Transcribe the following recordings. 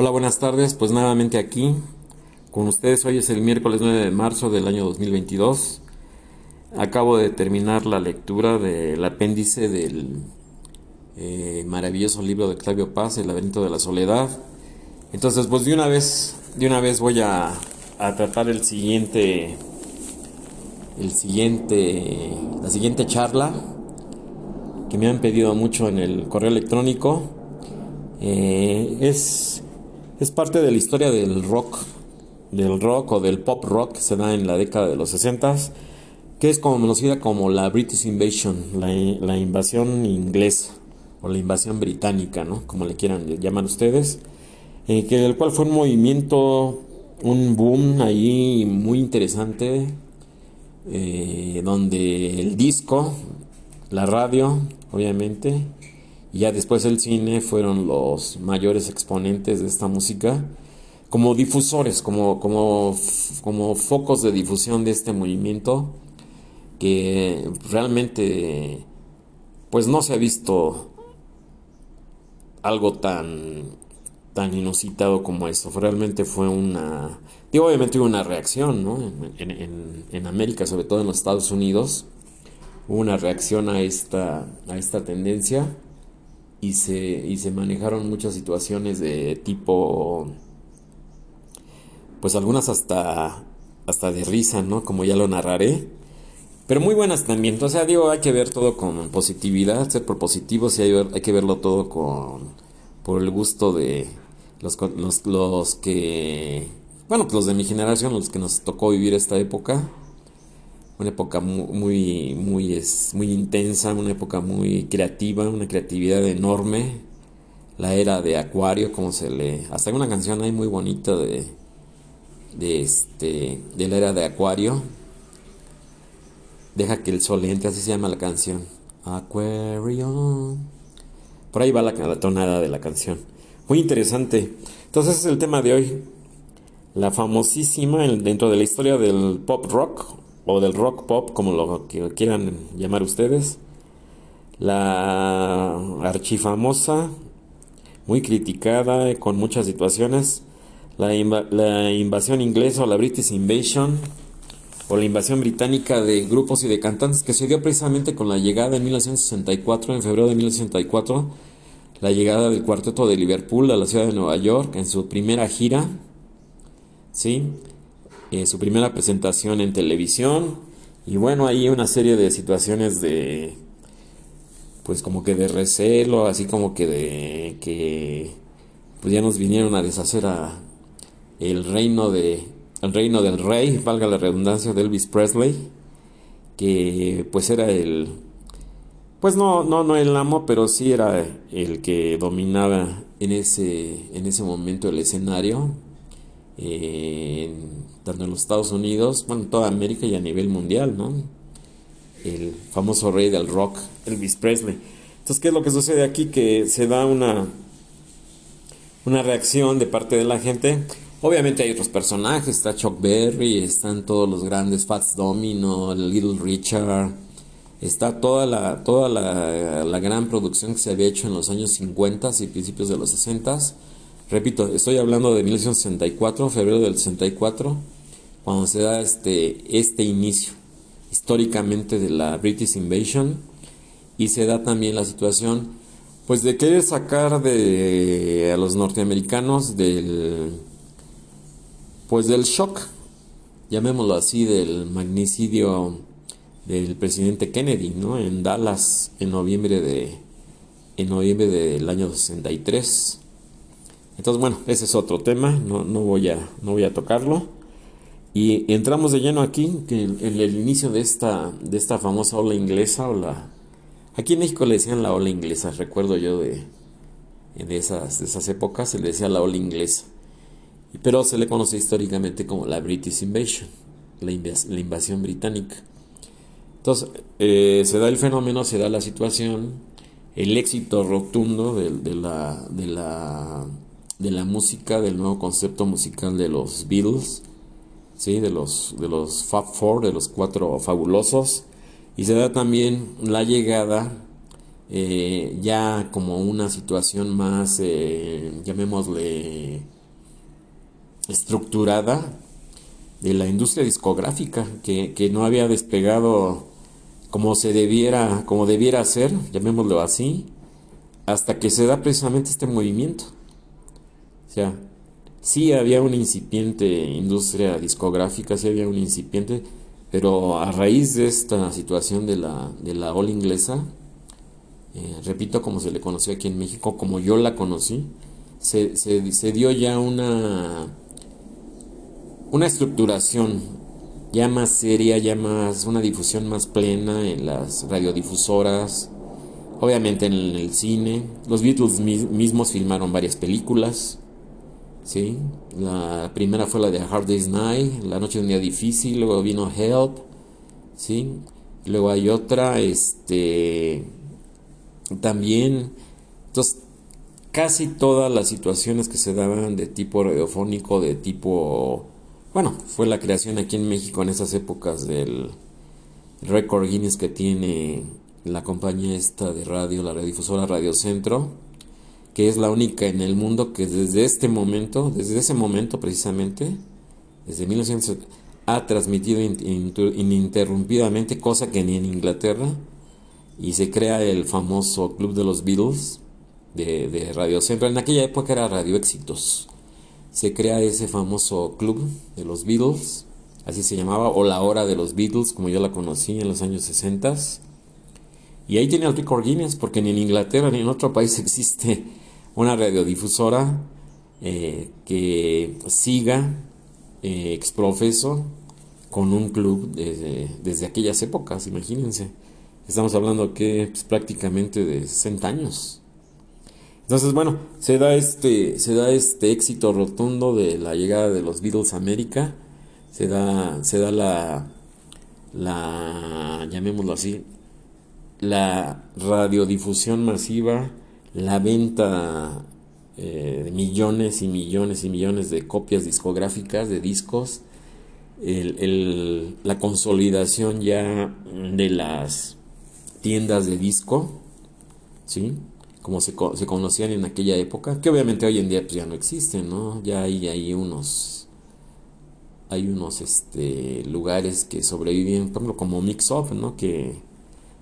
Hola, buenas tardes. Pues nuevamente aquí con ustedes. Hoy es el miércoles 9 de marzo del año 2022. Acabo de terminar la lectura del apéndice del eh, maravilloso libro de Octavio Paz, El laberinto de la soledad. Entonces, pues de una vez, de una vez voy a, a tratar el siguiente, el siguiente, la siguiente charla que me han pedido mucho en el correo electrónico. Eh, es es parte de la historia del rock, del rock o del pop rock que se da en la década de los 60, que es conocida como la British Invasion, la, invasión inglesa o la invasión británica, ¿no? Como le quieran llamar ustedes, eh, que el cual fue un movimiento, un boom ahí muy interesante, eh, donde el disco, la radio, obviamente, y ya después el cine fueron los mayores exponentes de esta música como difusores, como, como, como focos de difusión de este movimiento que realmente pues no se ha visto algo tan tan inusitado como esto. Realmente fue una... Digo, obviamente hubo una reacción, ¿no? En, en, en, América, sobre todo en los Estados Unidos, hubo una reacción a esta, a esta tendencia y se, y se manejaron muchas situaciones de tipo, pues algunas hasta, hasta de risa, ¿no? Como ya lo narraré. Pero muy buenas también. Sea, digo, hay que ver todo con positividad, ser propositivos y hay, hay que verlo todo con, por el gusto de los, los, los que, bueno, pues los de mi generación, los que nos tocó vivir esta época una época muy, muy, muy intensa, una época muy creativa, una creatividad enorme. La era de Acuario, como se le. Hasta hay una canción ahí muy bonita de. de este. de la era de Acuario. Deja que el sol entre, así se llama la canción. Acuario. Por ahí va la, la tonada de la canción. Muy interesante. Entonces es el tema de hoy. La famosísima dentro de la historia del pop rock o del rock pop, como lo quieran llamar ustedes. La archifamosa, muy criticada, con muchas situaciones, la, la invasión inglesa o la British Invasion, o la invasión británica de grupos y de cantantes que se dio precisamente con la llegada en 1964, en febrero de 1964, la llegada del cuarteto de Liverpool a la ciudad de Nueva York en su primera gira, ¿sí? Eh, su primera presentación en televisión. Y bueno, ahí una serie de situaciones de pues como que de recelo, así como que de que pues ya nos vinieron a deshacer a el reino de el reino del rey, valga la redundancia de Elvis Presley, que pues era el pues no no no el amo, pero sí era el que dominaba en ese en ese momento el escenario tanto en los Estados Unidos, bueno, en toda América y a nivel mundial, ¿no? El famoso rey del rock, Elvis Presley. Entonces, ¿qué es lo que sucede aquí? Que se da una, una reacción de parte de la gente. Obviamente hay otros personajes, está Chuck Berry, están todos los grandes Fats Domino, Little Richard, está toda la, toda la, la gran producción que se había hecho en los años 50 y principios de los 60 Repito, estoy hablando de 1964, febrero del 64, cuando se da este, este inicio históricamente de la British Invasion y se da también la situación pues de querer sacar de a los norteamericanos del pues del shock llamémoslo así del magnicidio del presidente Kennedy no en Dallas en noviembre de en noviembre del año 63 entonces, bueno, ese es otro tema, no, no, voy, a, no voy a tocarlo. Y entramos de lleno aquí, en el, inicio de esta, de esta famosa ola inglesa, o. Aquí en México le decían la ola inglesa, recuerdo yo de, de, esas, esas épocas, se le decía la ola inglesa. Pero se le conoce históricamente como la British Invasion, la, invasión británica. Entonces, eh, se da el fenómeno, se da la situación, el éxito rotundo de la, de la de la música, del nuevo concepto musical de los Beatles, ¿sí? de, los, de los Fab Four, de los cuatro fabulosos, y se da también la llegada eh, ya como una situación más, eh, llamémosle, estructurada de la industria discográfica, que, que, no había despegado como se debiera, como debiera ser, llamémoslo así, hasta que se da precisamente este movimiento. O sea, sí había una incipiente industria discográfica, sí había un incipiente, pero a raíz de esta situación de la, de la ola inglesa, eh, repito, como se le conoció aquí en México, como yo la conocí, se, se, dio ya una, una estructuración ya más seria, ya más, una difusión más plena en las radiodifusoras, obviamente en el cine. Los Beatles mismos filmaron varias películas. ¿Sí? La primera fue la de Hard Day's Night, La Noche de un Día Difícil, luego vino Help, ¿sí? Luego hay otra, este, también, entonces, casi todas las situaciones que se daban de tipo radiofónico, de tipo, bueno, fue la creación aquí en México en esas épocas del récord Guinness que tiene la compañía esta de radio, la radiodifusora Radio Centro, que es la única en el mundo que desde este momento, desde ese momento precisamente, desde 1970, ha transmitido ininterrumpidamente, cosa que ni en Inglaterra, y se crea el famoso Club de los Beatles de, Radio Centro. En aquella época era Radio Éxitos. Se crea ese famoso Club de los Beatles, así se llamaba, o la hora de los Beatles, como yo la conocí en los años 60. Y ahí tiene el record Guinness, porque ni en Inglaterra ni en otro país existe una radiodifusora eh, que siga eh, exprofeso con un club desde, desde, aquellas épocas, imagínense. Estamos hablando que pues, prácticamente de 60 años. Entonces, bueno, se da este se da este éxito rotundo de la llegada de los Beatles a América. Se da se da la la llamémoslo así, la radiodifusión masiva la venta eh, de millones y millones y millones de copias discográficas de discos, la consolidación ya de las tiendas de disco, ¿sí? como se, se, conocían en aquella época, que obviamente hoy en día pues, ya no existen, ¿no? Ya hay, hay unos hay unos este, lugares que sobreviven, por ejemplo, como Mix Up, ¿no? Que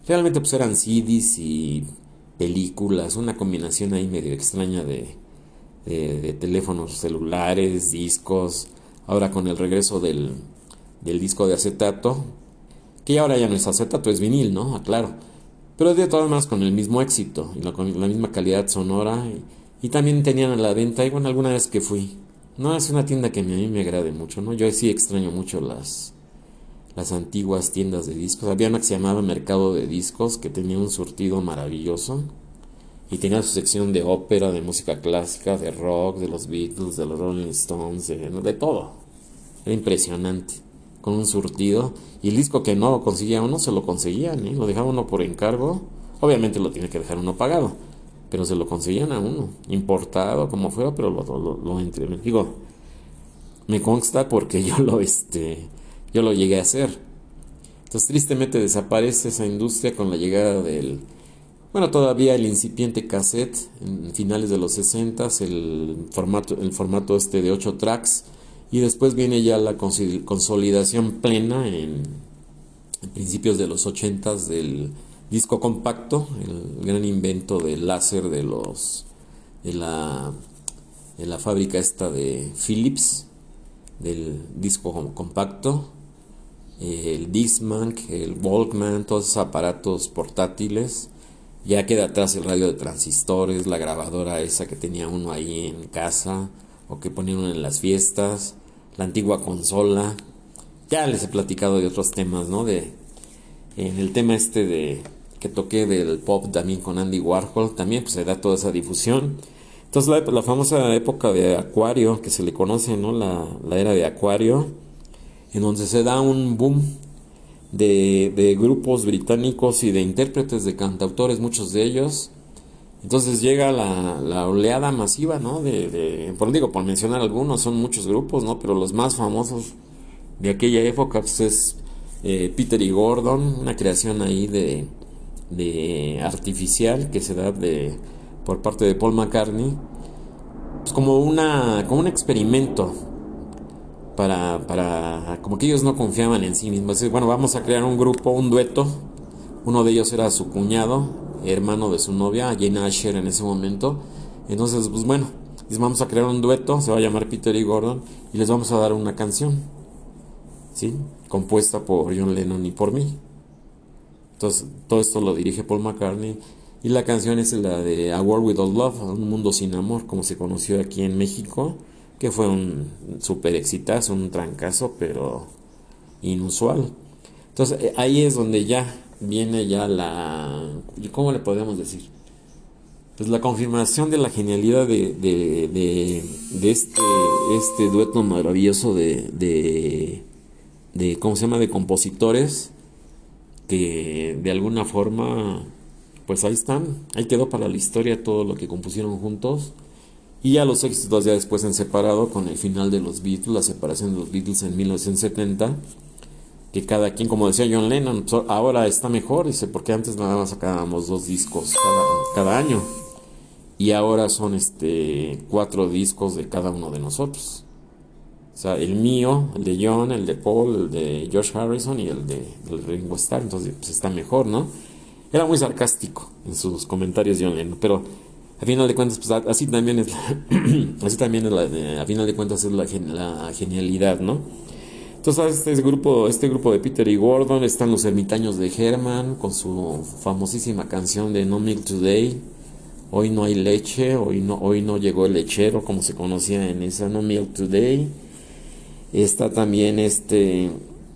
realmente pues eran CDs y películas, una combinación ahí medio extraña de, de, teléfonos celulares, discos, ahora con el regreso del, del, disco de acetato, que ahora ya no es acetato, es vinil, ¿no? Ah, Pero de todas maneras con el mismo éxito y la, con la misma calidad sonora. Y, también tenían a la venta, y bueno, alguna vez que fui. No es una tienda que a mí me agrade mucho, ¿no? Yo sí extraño mucho las, las antiguas tiendas de discos. Había una que se llamaba Mercado de Discos que tenía un surtido maravilloso y tenía su sección de ópera, de música clásica, de rock, de los Beatles, de los Rolling Stones, de, todo. Era impresionante, con un surtido. Y el disco que no conseguía uno, se lo conseguían, ¿eh? lo dejaba uno por encargo. Obviamente lo tiene que dejar uno pagado, pero se lo conseguían a uno, importado, como fuera, pero lo, lo, lo entre, digo, me consta porque yo lo, este, yo lo llegué a hacer. Entonces tristemente desaparece esa industria con la llegada del, bueno, todavía el incipiente cassette en finales de los 60, el formato, el formato este de 8 tracks, y después viene ya la consolidación plena en, principios de los 80 del disco compacto, el gran invento del láser de los de la, de la fábrica esta de Philips, del disco compacto, el Discman, el Walkman, todos esos aparatos portátiles. Ya queda atrás el radio de transistores, la grabadora esa que tenía uno ahí en casa o que ponían en las fiestas, la antigua consola. Ya les he platicado de otros temas, ¿no? De en el tema este de que toqué del pop también con Andy Warhol, también pues se da toda esa difusión. Entonces la, famosa época de Acuario, que se le conoce, ¿no? La, la era de Acuario en donde se da un boom de, grupos británicos y de intérpretes, de cantautores, muchos de ellos. Entonces llega la, oleada masiva, ¿no? De, por digo, por mencionar algunos, son muchos grupos, ¿no? Pero los más famosos de aquella época pues, es eh, Peter y Gordon, una creación ahí de de artificial que se da de por parte de Paul McCartney pues como una como un experimento para, para como que ellos no confiaban en sí mismos. Bueno vamos a crear un grupo un dueto. Uno de ellos era su cuñado hermano de su novia Jane Asher en ese momento. Entonces pues bueno vamos a crear un dueto se va a llamar Peter y Gordon y les vamos a dar una canción sí compuesta por John Lennon y por mí. Entonces, todo esto lo dirige Paul McCartney. Y la canción es la de A World Without Love, Un Mundo Sin Amor, como se conoció aquí en México, que fue un super exitazo, un trancazo, pero inusual. Entonces, eh, ahí es donde ya viene ya la... ¿Cómo le podemos decir? Pues la confirmación de la genialidad de, de, de, este, este dueto maravilloso de, de, de, ¿cómo se llama?, de compositores que de alguna forma, pues ahí están, ahí quedó para la historia todo lo que compusieron juntos. Y ya los éxitos ya después han separado con el final de los Beatles, la separación de los Beatles en 1970, que cada quien, como decía John Lennon, ahora está mejor, dice, porque antes nada más sacábamos dos discos cada, año. Y ahora son este cuatro discos de cada uno de nosotros. O sea, el mío, el de John, el de Paul, el de George Harrison y el de, Ringo Starr. Entonces, pues está mejor, ¿no? Era muy sarcástico en sus comentarios John Lennon, pero a final de cuentas, pues así también es la, así también la, a final de cuentas es la, la genialidad, ¿no? Entonces, este grupo, este grupo de Peter y Gordon, están los ermitaños de Herman con su famosísima canción de No Milk Today. Hoy no hay leche, hoy no, hoy no llegó el lechero, como se conocía en esa No Milk Today. Está también este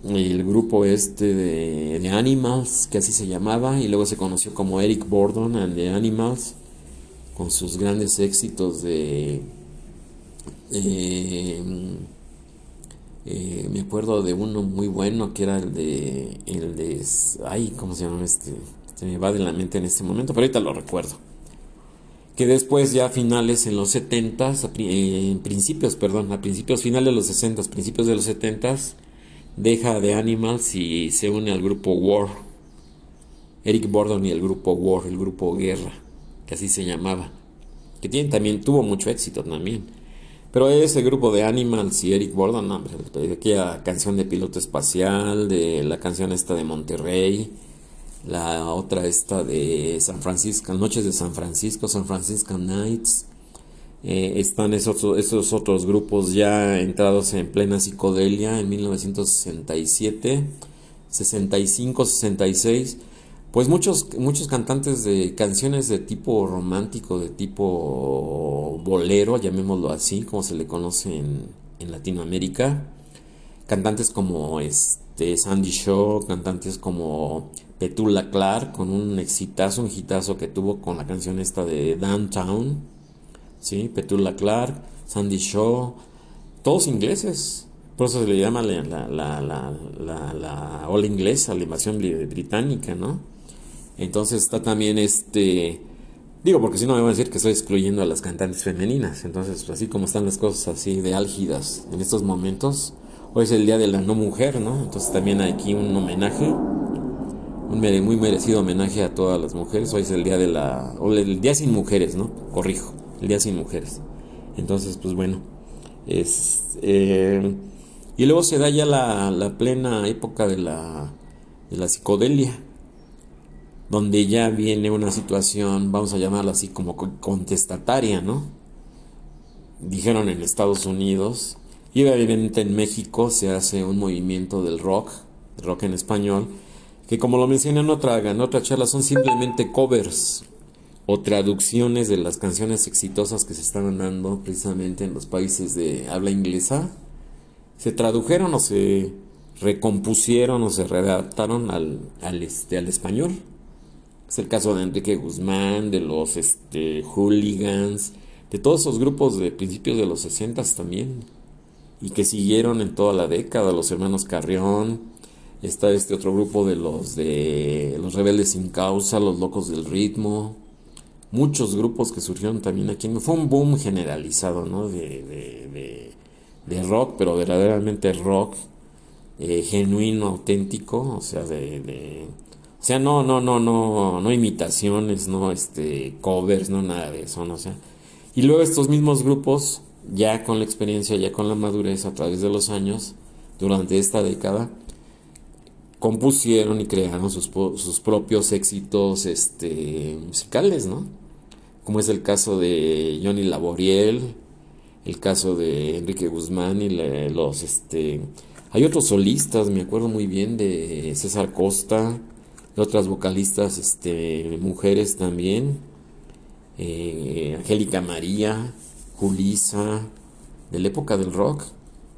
el grupo este de, Animals, que así se llamaba, y luego se conoció como Eric Bordon and the Animals, con sus grandes éxitos de... Eh, eh, me acuerdo de uno muy bueno que era el de... El de ay, ¿cómo se llama este? Se me va de la mente en este momento, pero ahorita lo recuerdo que después ya a finales en los 70 en principios, perdón, a principios finales de los 60 principios de los 70 deja de Animals y se une al grupo War. Eric Bordon y el grupo War, el grupo Guerra, así se llamaba. Que también tuvo mucho éxito también. Pero ese grupo de Animals y Eric Bordon, no, aquella canción de piloto espacial, de la canción esta de Monterrey, la otra esta de San Francisco, Noches de San Francisco, San Francisco Nights. Eh, están esos, esos otros grupos ya entrados en plena psicodelia en 1967, 65, 66. Pues muchos, muchos cantantes de canciones de tipo romántico, de tipo bolero, llamémoslo así, como se le conoce en, en Latinoamérica. Cantantes como este Sandy Shaw, cantantes como Petula Clark con un exitazo, un hitazo que tuvo con la canción esta de Downtown, ¿sí? Petula Clark, Sandy Shaw, todos ingleses, por eso se le llama la, la, la, la, la inglesa, la invasión británica, ¿no? Entonces está también este... Digo, porque si no me van a decir que estoy excluyendo a las cantantes femeninas. Entonces, así como están las cosas así de álgidas en estos momentos, hoy es el Día de la No Mujer, ¿no? Entonces también hay aquí un homenaje un muy merecido homenaje a todas las mujeres. Hoy es el día de la. O el día sin mujeres, ¿no? Corrijo, el día sin mujeres. Entonces, pues bueno. Es, eh, y luego se da ya la, la plena época de la, de la psicodelia, donde ya viene una situación, vamos a llamarla así como contestataria, ¿no? Dijeron en Estados Unidos, y obviamente en México se hace un movimiento del rock, rock en español, que como lo mencioné en otra, en otra charla, son simplemente covers o traducciones de las canciones exitosas que se estaban dando precisamente en los países de habla inglesa. Se tradujeron o se recompusieron o se readaptaron al, al, este, al español. Es el caso de Enrique Guzmán, de los este, hooligans, de todos esos grupos de principios de los 60 también. Y que siguieron en toda la década, los hermanos Carrión, Está este otro grupo de los de los rebeldes sin causa, los locos del ritmo. Muchos grupos que surgieron también aquí. Fue un boom generalizado, ¿no? De, de, de, rock, pero verdaderamente rock eh, genuino, auténtico. O sea, de, O sea, no, no, no, no, no imitaciones, no este covers, no nada de eso, no o sea. Y luego estos mismos grupos, ya con la experiencia, ya con la madurez a través de los años, durante esta década, compusieron y crearon sus, sus propios éxitos este, musicales, ¿no? Como es el caso de Johnny Laboriel, el caso de Enrique Guzmán y los este hay otros solistas, me acuerdo muy bien de César Costa, otras vocalistas este mujeres también, eh, Angélica María, Julisa, de la época del rock,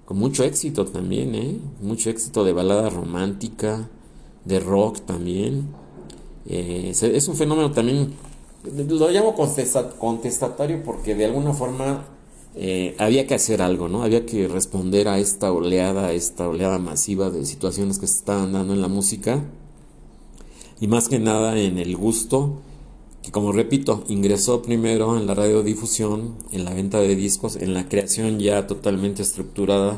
con mucho éxito también, ¿eh? mucho éxito de balada romántica, de rock también. Eh, es un fenómeno también, lo llamo contestatario porque de alguna forma eh, había que hacer algo, ¿no? Había que responder a esta oleada, a esta oleada masiva de situaciones que se estaban dando en la música. Y más que nada en el gusto, que como repito, ingresó primero en la radiodifusión, en la venta de discos, en la creación ya totalmente estructurada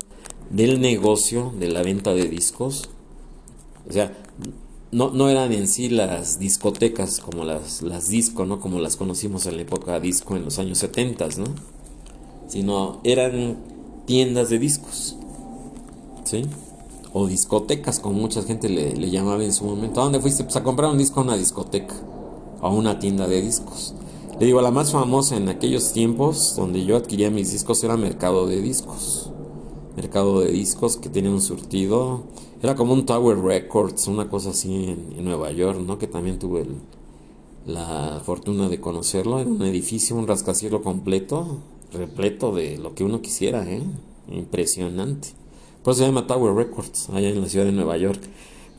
del negocio de la venta de discos. O sea, no, no eran en sí las discotecas como las, las disco, ¿no? Como las conocimos en la época disco en los años 70, ¿no? sino eran tiendas de discos, ¿sí? O discotecas, como mucha gente le, llamaba en su momento. ¿A dónde fuiste? Pues a comprar un disco a una discoteca, a una tienda de discos. Le digo, la más famosa en aquellos tiempos donde yo adquiría mis discos era Mercado de Discos. Mercado de Discos que tenía un surtido. Era como un Tower Records, una cosa así en, Nueva York, ¿no? Que también tuve la fortuna de conocerlo. Era un edificio, un rascacielos completo repleto de lo que uno quisiera, ¿eh? Impresionante. Por eso se llama Tower Records, allá en la ciudad de Nueva York.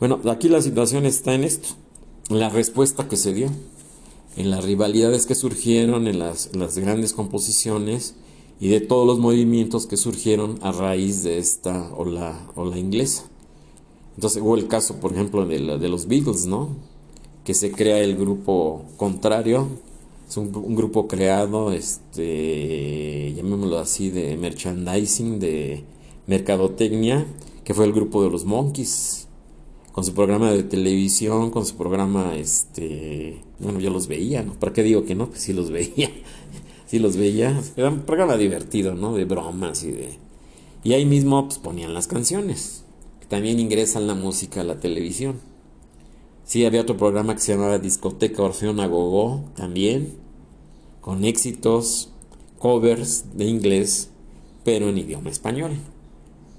Bueno, aquí la situación está en esto, en la respuesta que se dio, en las rivalidades que surgieron, en las, grandes composiciones y de todos los movimientos que surgieron a raíz de esta ola, ola inglesa. Entonces hubo el caso, por ejemplo, de, los Beatles, ¿no? Que se crea el grupo contrario es un, grupo creado, este, llamémoslo así, de merchandising, de mercadotecnia, que fue el grupo de los Monkeys, con su programa de televisión, con su programa, este, bueno, yo los veía, ¿no? ¿Para qué digo que no? Pues sí los veía, sí los veía, era un programa divertido, ¿no? De bromas y de... Y ahí mismo pues, ponían las canciones, también ingresan la música a la televisión. Sí, había otro programa que se llamaba Discoteca Orfeón Agogó también, con éxitos, covers de inglés, pero en idioma español.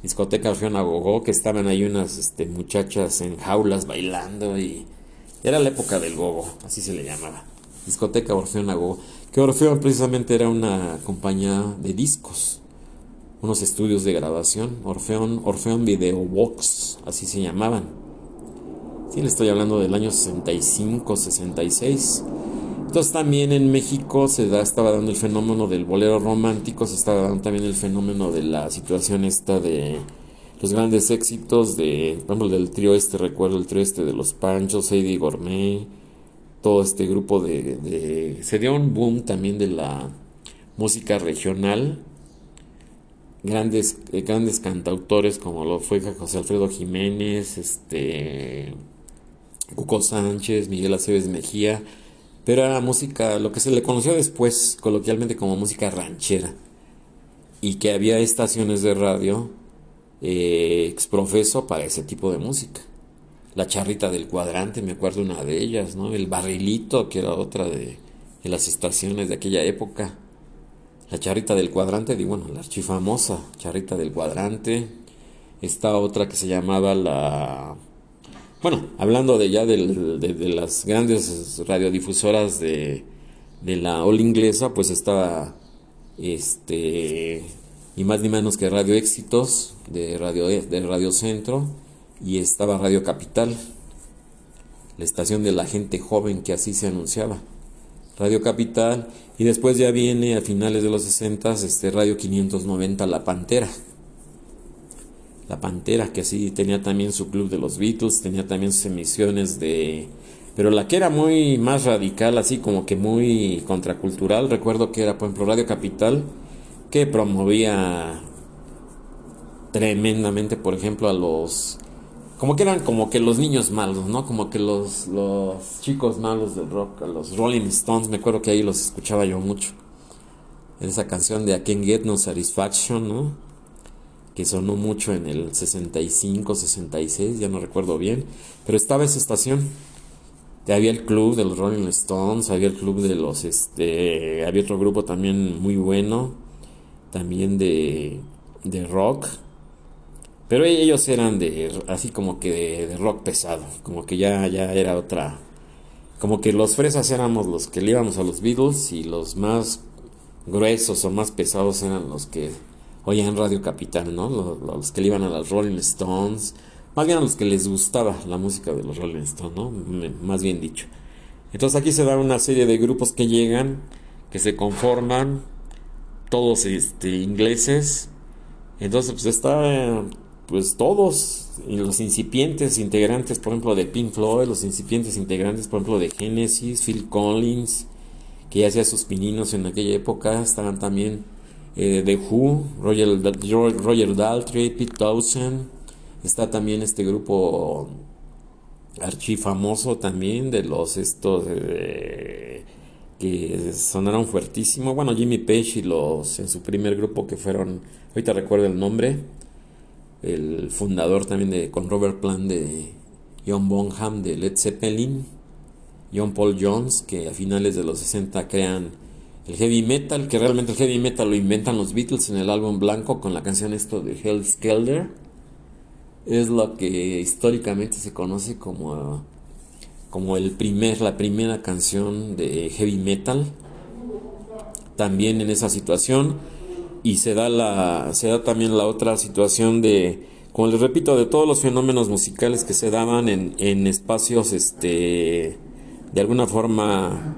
Discoteca Orfeón Agogó, que estaban ahí unas este, muchachas en jaulas bailando y era la época del gogo, así se le llamaba. Discoteca Orfeón Agogó, que Orfeón precisamente era una compañía de discos, unos estudios de grabación, Orfeón, Orfeón Video Box, así se llamaban Sí, le estoy hablando del año 65, 66. Entonces también en México se da, estaba dando el fenómeno del bolero romántico, se estaba dando también el fenómeno de la situación esta de los grandes éxitos de, por ejemplo, del trío este, recuerdo el trío este de los Panchos, Heidi Gourmet, todo este grupo de, se dio un boom también de la música regional, grandes, eh, grandes cantautores como lo fue José Alfredo Jiménez, este Cuco Sánchez, Miguel Aceves Mejía, pero era música, lo que se le conoció después coloquialmente como música ranchera, y que había estaciones de radio eh, exprofeso para ese tipo de música. La charrita del cuadrante, me acuerdo una de ellas, ¿no? El barrilito, que era otra de, de las estaciones de aquella época. La charrita del cuadrante, digo, bueno, la archifamosa charrita del cuadrante. Esta otra que se llamaba la bueno, hablando de ya de, las grandes radiodifusoras de, la ola inglesa, pues estaba este y más ni menos que Radio Éxitos de Radio de Radio Centro y estaba Radio Capital, la estación de la gente joven que así se anunciaba. Radio Capital y después ya viene a finales de los 60 este Radio 590 La Pantera la Pantera, que así tenía también su club de los Beatles, tenía también sus emisiones de... Pero la que era muy más radical, así como que muy contracultural, recuerdo que era, por ejemplo, Radio Capital, que promovía tremendamente, por ejemplo, a los como que eran como que los niños malos, ¿no? Como que los, los chicos malos del rock, los Rolling Stones, me acuerdo que ahí los escuchaba yo mucho. Esa canción de I Get No Satisfaction, ¿no? Que sonó mucho en el 65, 66, ya no recuerdo bien. Pero estaba esa estación. Había el club de los Rolling Stones, había el club de los, este, había otro grupo también muy bueno, también de, de rock pero ellos eran de así como que de, rock pesado, como que ya, ya era otra. Como que los fresas éramos los que le íbamos a los Beatles y los más gruesos o más pesados eran los que oían Radio Capital, ¿no? Los, que le iban a las Rolling Stones, más bien a los que les gustaba la música de los Rolling Stones, ¿no? más bien dicho. Entonces aquí se da una serie de grupos que llegan, que se conforman, todos este, ingleses. Entonces pues está pues todos, los incipientes integrantes, por ejemplo, de Pink Floyd, los incipientes integrantes, por ejemplo, de Genesis, Phil Collins, que ya hacía sus pininos en aquella época, estaban también eh, de Who, Roger, Roger Daltrey, Pete Townsend, está también este grupo archifamoso también de los estos eh, que sonaron fuertísimo, bueno, Jimmy Page y los en su primer grupo que fueron, ahorita recuerdo el nombre, el fundador también de, con Robert Plant de John Bonham de Led Zeppelin, John Paul Jones, que a finales de los 60 crean el heavy metal, que realmente el heavy metal lo inventan los Beatles en el álbum blanco con la canción esto de Hell's Kelder. Es lo que históricamente se conoce como, como el primer, la primera canción de heavy metal. También en esa situación y se da la se da también la otra situación de como les repito de todos los fenómenos musicales que se daban en, en espacios este de alguna forma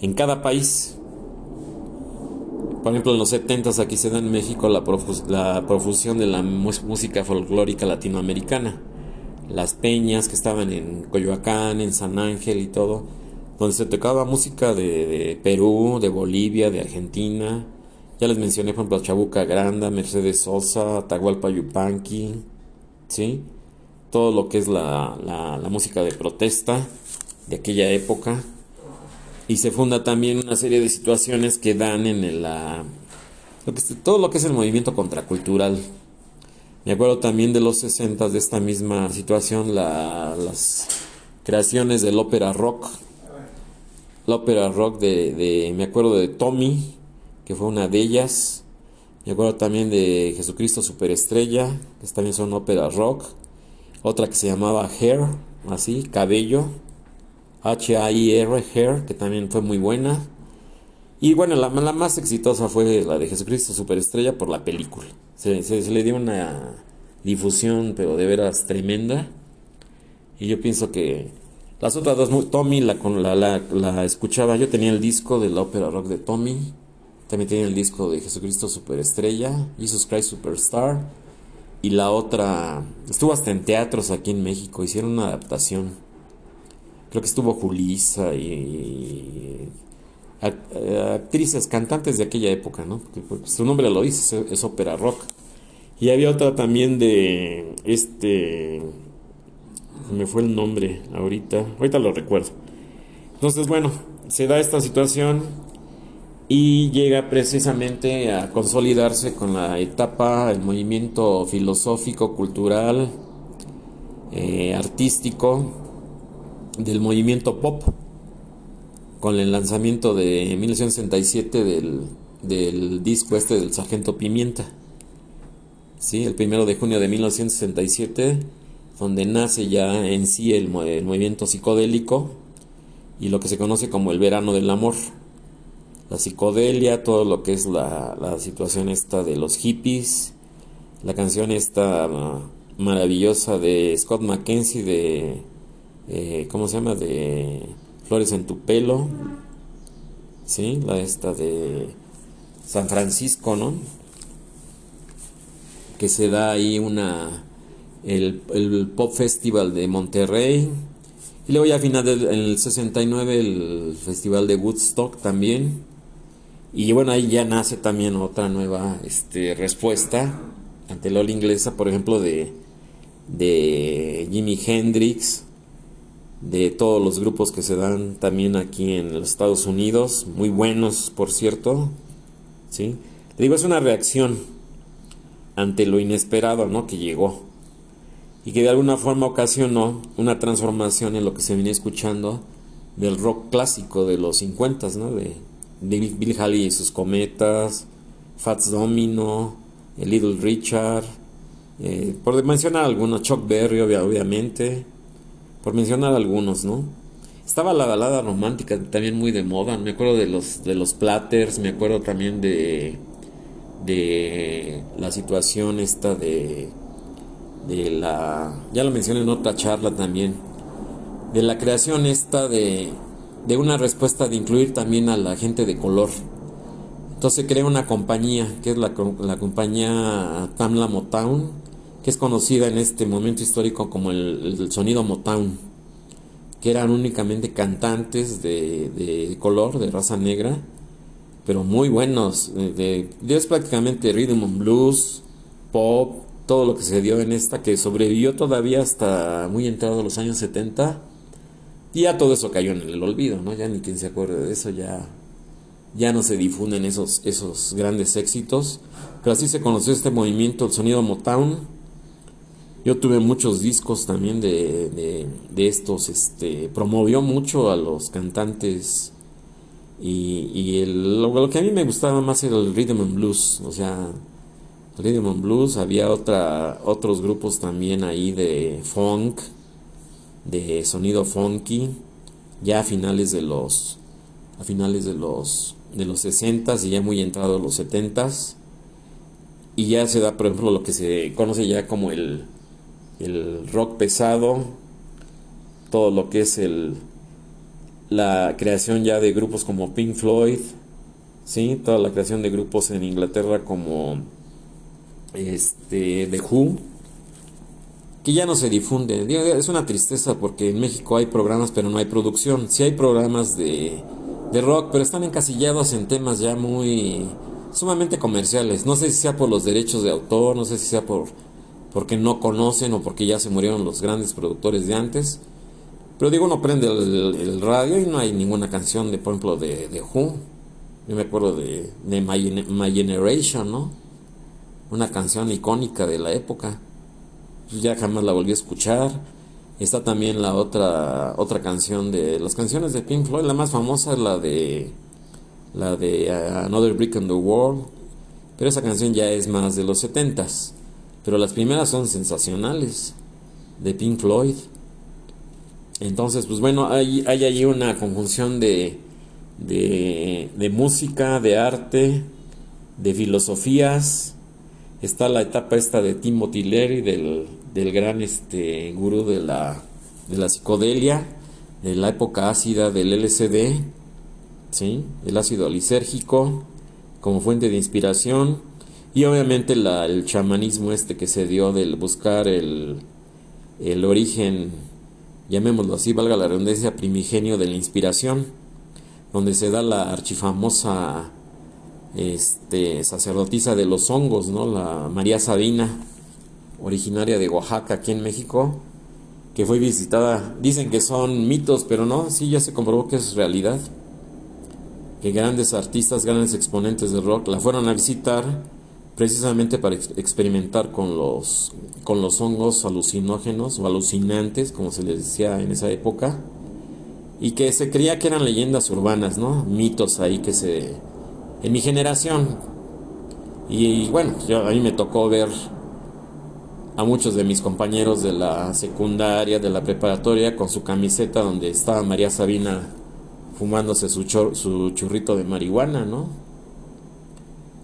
en cada país por ejemplo en los 70 aquí se da en México la, la profusión de la música folclórica latinoamericana las peñas que estaban en Coyoacán en San Ángel y todo donde se tocaba música de, de Perú de Bolivia de Argentina ya les mencioné, por ejemplo, Chabuca Granda, Mercedes Sosa, Atahualpa Yupanqui, ¿sí? Todo lo que es la, música de protesta de aquella época. Y se funda también una serie de situaciones que dan en la, todo lo que es el movimiento contracultural. Me acuerdo también de los 60 de esta misma situación, las creaciones del ópera rock. La ópera rock de, me acuerdo de Tommy, que fue una de ellas. Me acuerdo también de Jesucristo Superestrella, que también son ópera rock. Otra que se llamaba Hair, así, cabello. H-A-I-R, Hair, que también fue muy buena. Y bueno, la, más exitosa fue la de Jesucristo Superestrella por la película. Se, le dio una difusión, pero de veras tremenda. Y yo pienso que las otras dos, Tommy la, la, la, escuchaba, yo tenía el disco de la ópera rock de Tommy también tiene el disco de Jesucristo Superestrella, Jesus Christ Superstar. Y la otra, estuvo hasta en teatros aquí en México, hicieron una adaptación. Creo que estuvo Julisa y, actrices, cantantes de aquella época, ¿no? Porque su nombre lo dice, es, ópera rock. Y había otra también de este, me fue el nombre ahorita, ahorita lo recuerdo. Entonces, bueno, se da esta situación y llega precisamente a consolidarse con la etapa, el movimiento filosófico, cultural, eh, artístico del movimiento pop, con el lanzamiento de 1967 del, del disco este del Sargento Pimienta. ¿Sí? El primero de junio de 1967, donde nace ya en sí el, movimiento psicodélico y lo que se conoce como el verano del amor la psicodelia, todo lo que es la, la situación esta de los hippies, la canción esta maravillosa de Scott McKenzie de, eh, ¿cómo se llama? De Flores en tu pelo, ¿sí? La esta de San Francisco, ¿no? Que se da ahí una, el, el Pop Festival de Monterrey, y luego ya a final del 69 el Festival de Woodstock también. Y bueno, ahí ya nace también otra nueva este, respuesta ante la ola inglesa, por ejemplo, de, de Jimi Hendrix, de todos los grupos que se dan también aquí en los Estados Unidos, muy buenos por cierto, ¿sí? digo, es una reacción ante lo inesperado, ¿no? Que llegó y que de alguna forma ocasionó una transformación en lo que se venía escuchando del rock clásico de los 50, ¿no? De, Bill Haley y sus cometas, Fats Domino, el Little Richard, eh, por mencionar algunos, Chuck Berry obviamente, por mencionar algunos, ¿no? Estaba la balada romántica también muy de moda, me acuerdo de los, de los Platters, me acuerdo también de, de la situación esta de, de la, ya lo mencioné en otra charla también, de la creación esta de, de una respuesta de incluir también a la gente de color. Entonces crea una compañía, que es la, la compañía Tamla Motown, que es conocida en este momento histórico como el, sonido Motown, que eran únicamente cantantes de, de, color, de raza negra, pero muy buenos. De, de, es prácticamente rhythm and blues, pop, todo lo que se dio en esta, que sobrevivió todavía hasta muy entrado los años 70 y ya todo eso cayó en el olvido, ¿no? Ya ni quien se acuerde de eso, ya, ya no se difunden esos, esos grandes éxitos. Pero así se conoció este movimiento, el sonido Motown. Yo tuve muchos discos también de, de, estos, este, promovió mucho a los cantantes y, el, lo, que a mí me gustaba más era el rhythm and blues, o sea, rhythm and blues, había otra, otros grupos también ahí de funk, de sonido funky ya a finales de los a finales de los de los 60 y ya muy entrado los 70 y ya se da por ejemplo lo que se conoce ya como el el rock pesado todo lo que es el la creación ya de grupos como Pink Floyd sí toda la creación de grupos en Inglaterra como este The Who que ya no se difunde. Es una tristeza porque en México hay programas pero no hay producción. Sí hay programas de, de rock, pero están encasillados en temas ya muy sumamente comerciales. No sé si sea por los derechos de autor, no sé si sea por porque no conocen o porque ya se murieron los grandes productores de antes. Pero digo, uno prende el, radio y no hay ninguna canción de, por ejemplo, de, de Who. Yo me acuerdo de, de My, Generation, ¿no? Una canción icónica de la época. Pues, ya jamás la volví a escuchar. Está también la otra otra canción de las canciones de Pink Floyd, la más famosa es la de la de uh, Another Brick in the World, pero esa canción ya es más de los 70s, pero las primeras son sensacionales de Pink Floyd. Entonces, pues bueno, hay, hay allí una conjunción de, de, música, de arte, de filosofías. Está la etapa esta de Timothy Leary, del, del gran este, gurú de la, de la psicodelia, de la época ácida del LSD, ¿sí? el ácido lisérgico como fuente de inspiración y obviamente el chamanismo este que se dio del buscar el, el origen, llamémoslo así, valga la redundancia, primigenio de la inspiración, donde se da la archifamosa este, sacerdotisa de los hongos, ¿no? la María Sabina, originaria de Oaxaca, aquí en México, que fue visitada. Dicen que son mitos, pero no, sí ya se comprobó que es realidad. Que grandes artistas, grandes exponentes de rock la fueron a visitar precisamente para experimentar con los, con los hongos alucinógenos o alucinantes, como se les decía en esa época, y que se creía que eran leyendas urbanas, ¿no? Mitos ahí que se... en mi generación. Y, bueno, yo, a mí me tocó ver a muchos de mis compañeros de la secundaria, de la preparatoria, con su camiseta donde estaba María Sabina fumándose su, su churrito de marihuana, ¿no?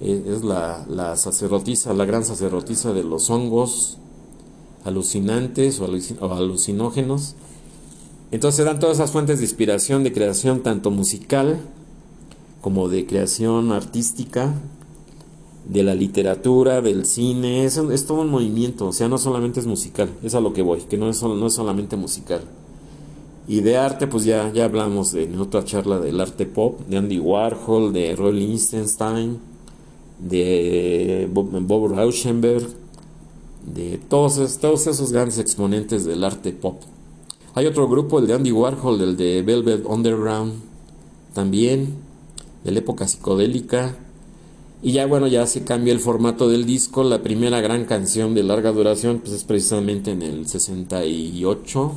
Es la, la sacerdotisa, la gran sacerdotisa de los hongos alucinantes o, alucinógenos. Entonces dan todas esas fuentes de inspiración, de creación tanto musical como de creación artística, de la literatura, del cine, es, es, todo un movimiento, o sea, no solamente es musical, es a lo que voy, que no es, no solamente musical. Y de arte, pues ya, ya hablamos de, en otra charla del arte pop, de Andy Warhol, de Roy Lichtenstein, de Bob, Rauschenberg, de todos, todos esos grandes exponentes del arte pop. Hay otro grupo, el de Andy Warhol, el de Velvet Underground, también, de la época psicodélica. Y ya bueno, ya se cambia el formato del disco. La primera gran canción de larga duración pues es precisamente en el 68.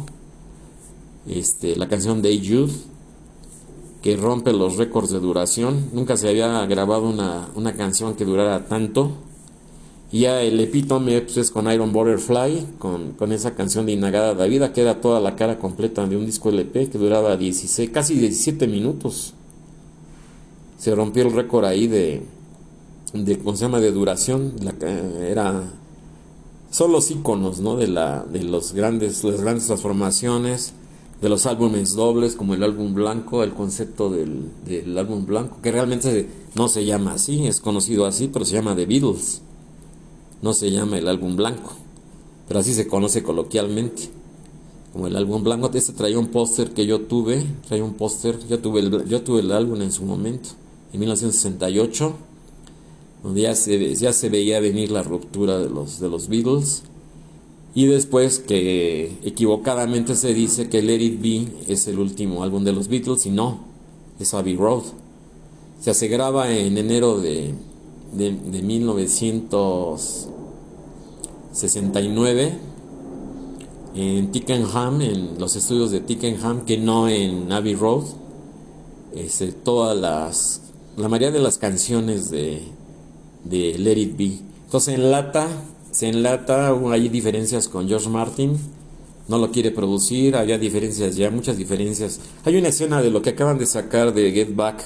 Este, la canción Day Youth, que rompe los récords de duración. Nunca se había grabado una, una canción que durara tanto. Y ya el epítome pues, es con Iron Butterfly, con, con esa canción de Inagada Davida, que era toda la cara completa de un disco LP que duraba 16, casi 17 minutos. Se rompió el récord ahí de, de ¿cómo se llama? de duración. Era son los iconos ¿no? de, la, de los grandes, las grandes transformaciones, de los álbumes dobles, como el álbum blanco, el concepto del, del álbum blanco, que realmente no se llama así, es conocido así, pero se llama The Beatles no se llama el álbum blanco, pero así se conoce coloquialmente como el álbum blanco. Este traía un póster que yo tuve, traía un póster, yo tuve el, yo tuve el álbum en su momento, en 1968, donde ya se, ya se veía venir la ruptura de los, de los Beatles. Y después que equivocadamente se dice que Let It Be es el último álbum de los Beatles y no, es Abbey Road. O sea, se graba en enero de, de, de 1969 en Tickenham, en los estudios de Tickenham, que no en Abbey Road. Este, todas las, la mayoría de las canciones de, de Let It Be. Entonces enlata, se enlata, hay diferencias con George Martin, no lo quiere producir, había diferencias ya, muchas diferencias. Hay una escena de lo que acaban de sacar de Get Back,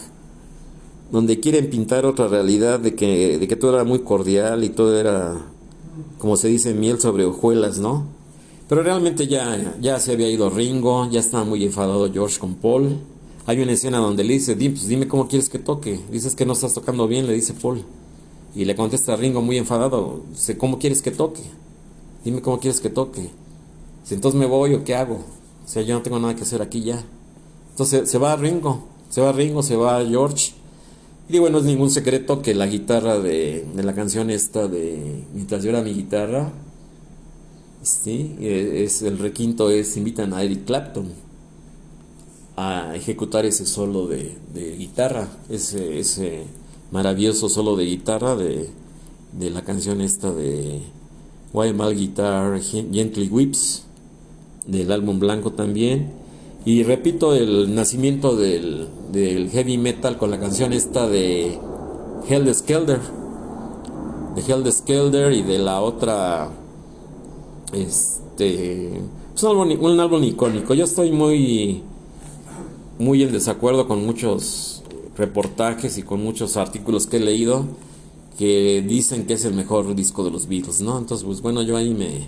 donde quieren pintar otra realidad de que, de que todo era muy cordial y todo era, como se dice, miel sobre hojuelas, ¿no? Pero realmente ya, ya se había ido Ringo, ya estaba muy enfadado George con Paul. Hay una escena donde le dice, pues dime cómo quieres que toque. Dices que no estás tocando bien, le dice Paul. Y le contesta Ringo muy enfadado, ¿cómo quieres que toque? Dime cómo quieres que toque. Si entonces me voy o qué hago. O sea, yo no tengo nada que hacer aquí ya. Entonces se va Ringo, se va Ringo, se va George y bueno, no es ningún secreto que la guitarra de, de la canción esta de Mientras llora mi guitarra, ¿sí? E, es, el requinto es, invitan a Eric Clapton a ejecutar ese solo de, de guitarra, ese, ese maravilloso solo de guitarra de, de la canción esta de Why Mal Guitar Gently Whips, del álbum blanco también. Y repito, el nacimiento del, del heavy metal con la canción esta de Hell Skelder. De Hell Skelder y de la otra. Este. Es un álbum, un álbum icónico. Yo estoy muy. Muy en desacuerdo con muchos reportajes y con muchos artículos que he leído que dicen que es el mejor disco de los Beatles, ¿no? Entonces, pues bueno, yo ahí me,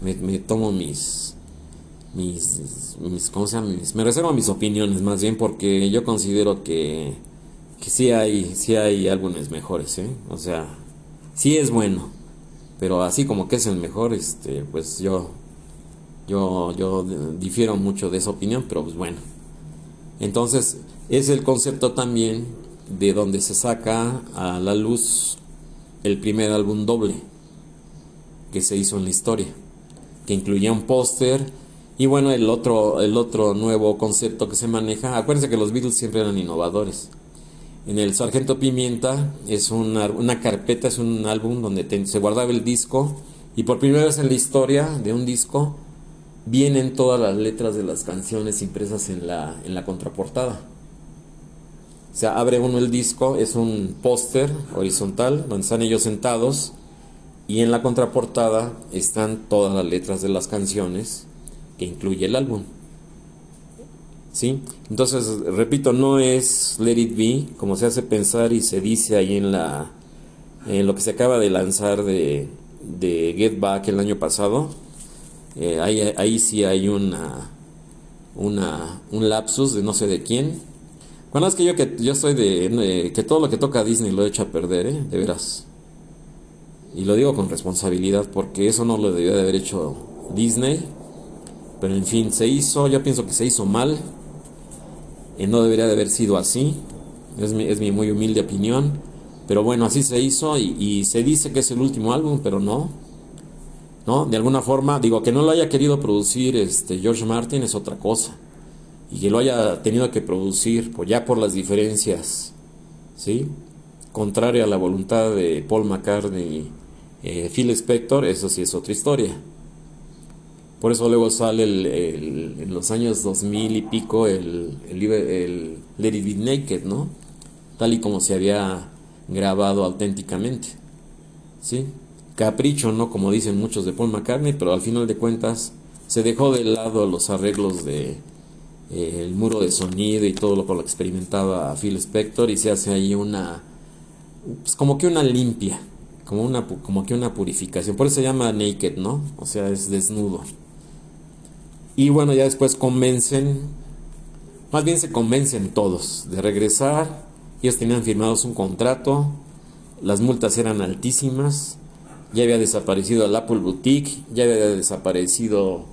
me, me tomo mis, mis, mis ¿cómo se llama? me reservo mis opiniones más bien porque yo considero que, que sí hay, sí hay álbumes mejores, ¿eh? O sea, sí es bueno, pero así como que es el mejor, este, pues yo, yo, yo difiero mucho de esa opinión, pero pues bueno. Entonces, es el concepto también de donde se saca a la luz el primer álbum doble que se hizo en la historia, que incluía un póster, y bueno, el otro, el otro nuevo concepto que se maneja, acuérdense que los Beatles siempre eran innovadores. En el Sargento Pimienta es una, una carpeta, es un álbum donde se guardaba el disco y por primera vez en la historia de un disco vienen todas las letras de las canciones impresas en la, en la contraportada. O sea, abre uno el disco, es un póster horizontal donde están ellos sentados y en la contraportada están todas las letras de las canciones que incluye el álbum. ¿Sí? Entonces, repito, no es Let It Be, como se hace pensar y se dice ahí en la en lo que se acaba de lanzar de, de Get Back el año pasado. Eh, ahí, ahí, sí hay una, una un lapsus de no sé de quién. Cuando es que yo que yo estoy de, que todo lo que toca Disney lo hecho a perder, ¿eh? de veras. Y lo digo con responsabilidad porque eso no lo debió de haber hecho Disney pero en fin, se hizo, yo pienso que se hizo mal. Y no debería de haber sido así. Es mi, es mi muy humilde opinión. Pero bueno, así se hizo y, se dice que es el último álbum, pero no. ¿no? De alguna forma, digo, que no lo haya querido producir este George Martin es otra cosa. Y que lo haya tenido que producir, pues ya por las diferencias, ¿sí? Contraria a la voluntad de Paul McCartney, eh, Phil Spector, eso sí es otra historia. Por eso luego sale el, en los años 2000 y pico el, el, el Be Naked, ¿no? Tal y como se había grabado auténticamente. ¿Sí? Capricho, ¿no? Como dicen muchos de Paul McCartney, pero al final de cuentas se dejó de lado los arreglos de eh, el muro de sonido y todo lo que lo experimentaba Phil Spector y se hace ahí una pues como que una limpia, como una como que una purificación. Por eso se llama naked, ¿no? O sea, es desnudo. Y bueno, ya después convencen, más bien se convencen todos de regresar. Ellos tenían firmados un contrato, las multas eran altísimas, ya había desaparecido el Apple Boutique, ya había desaparecido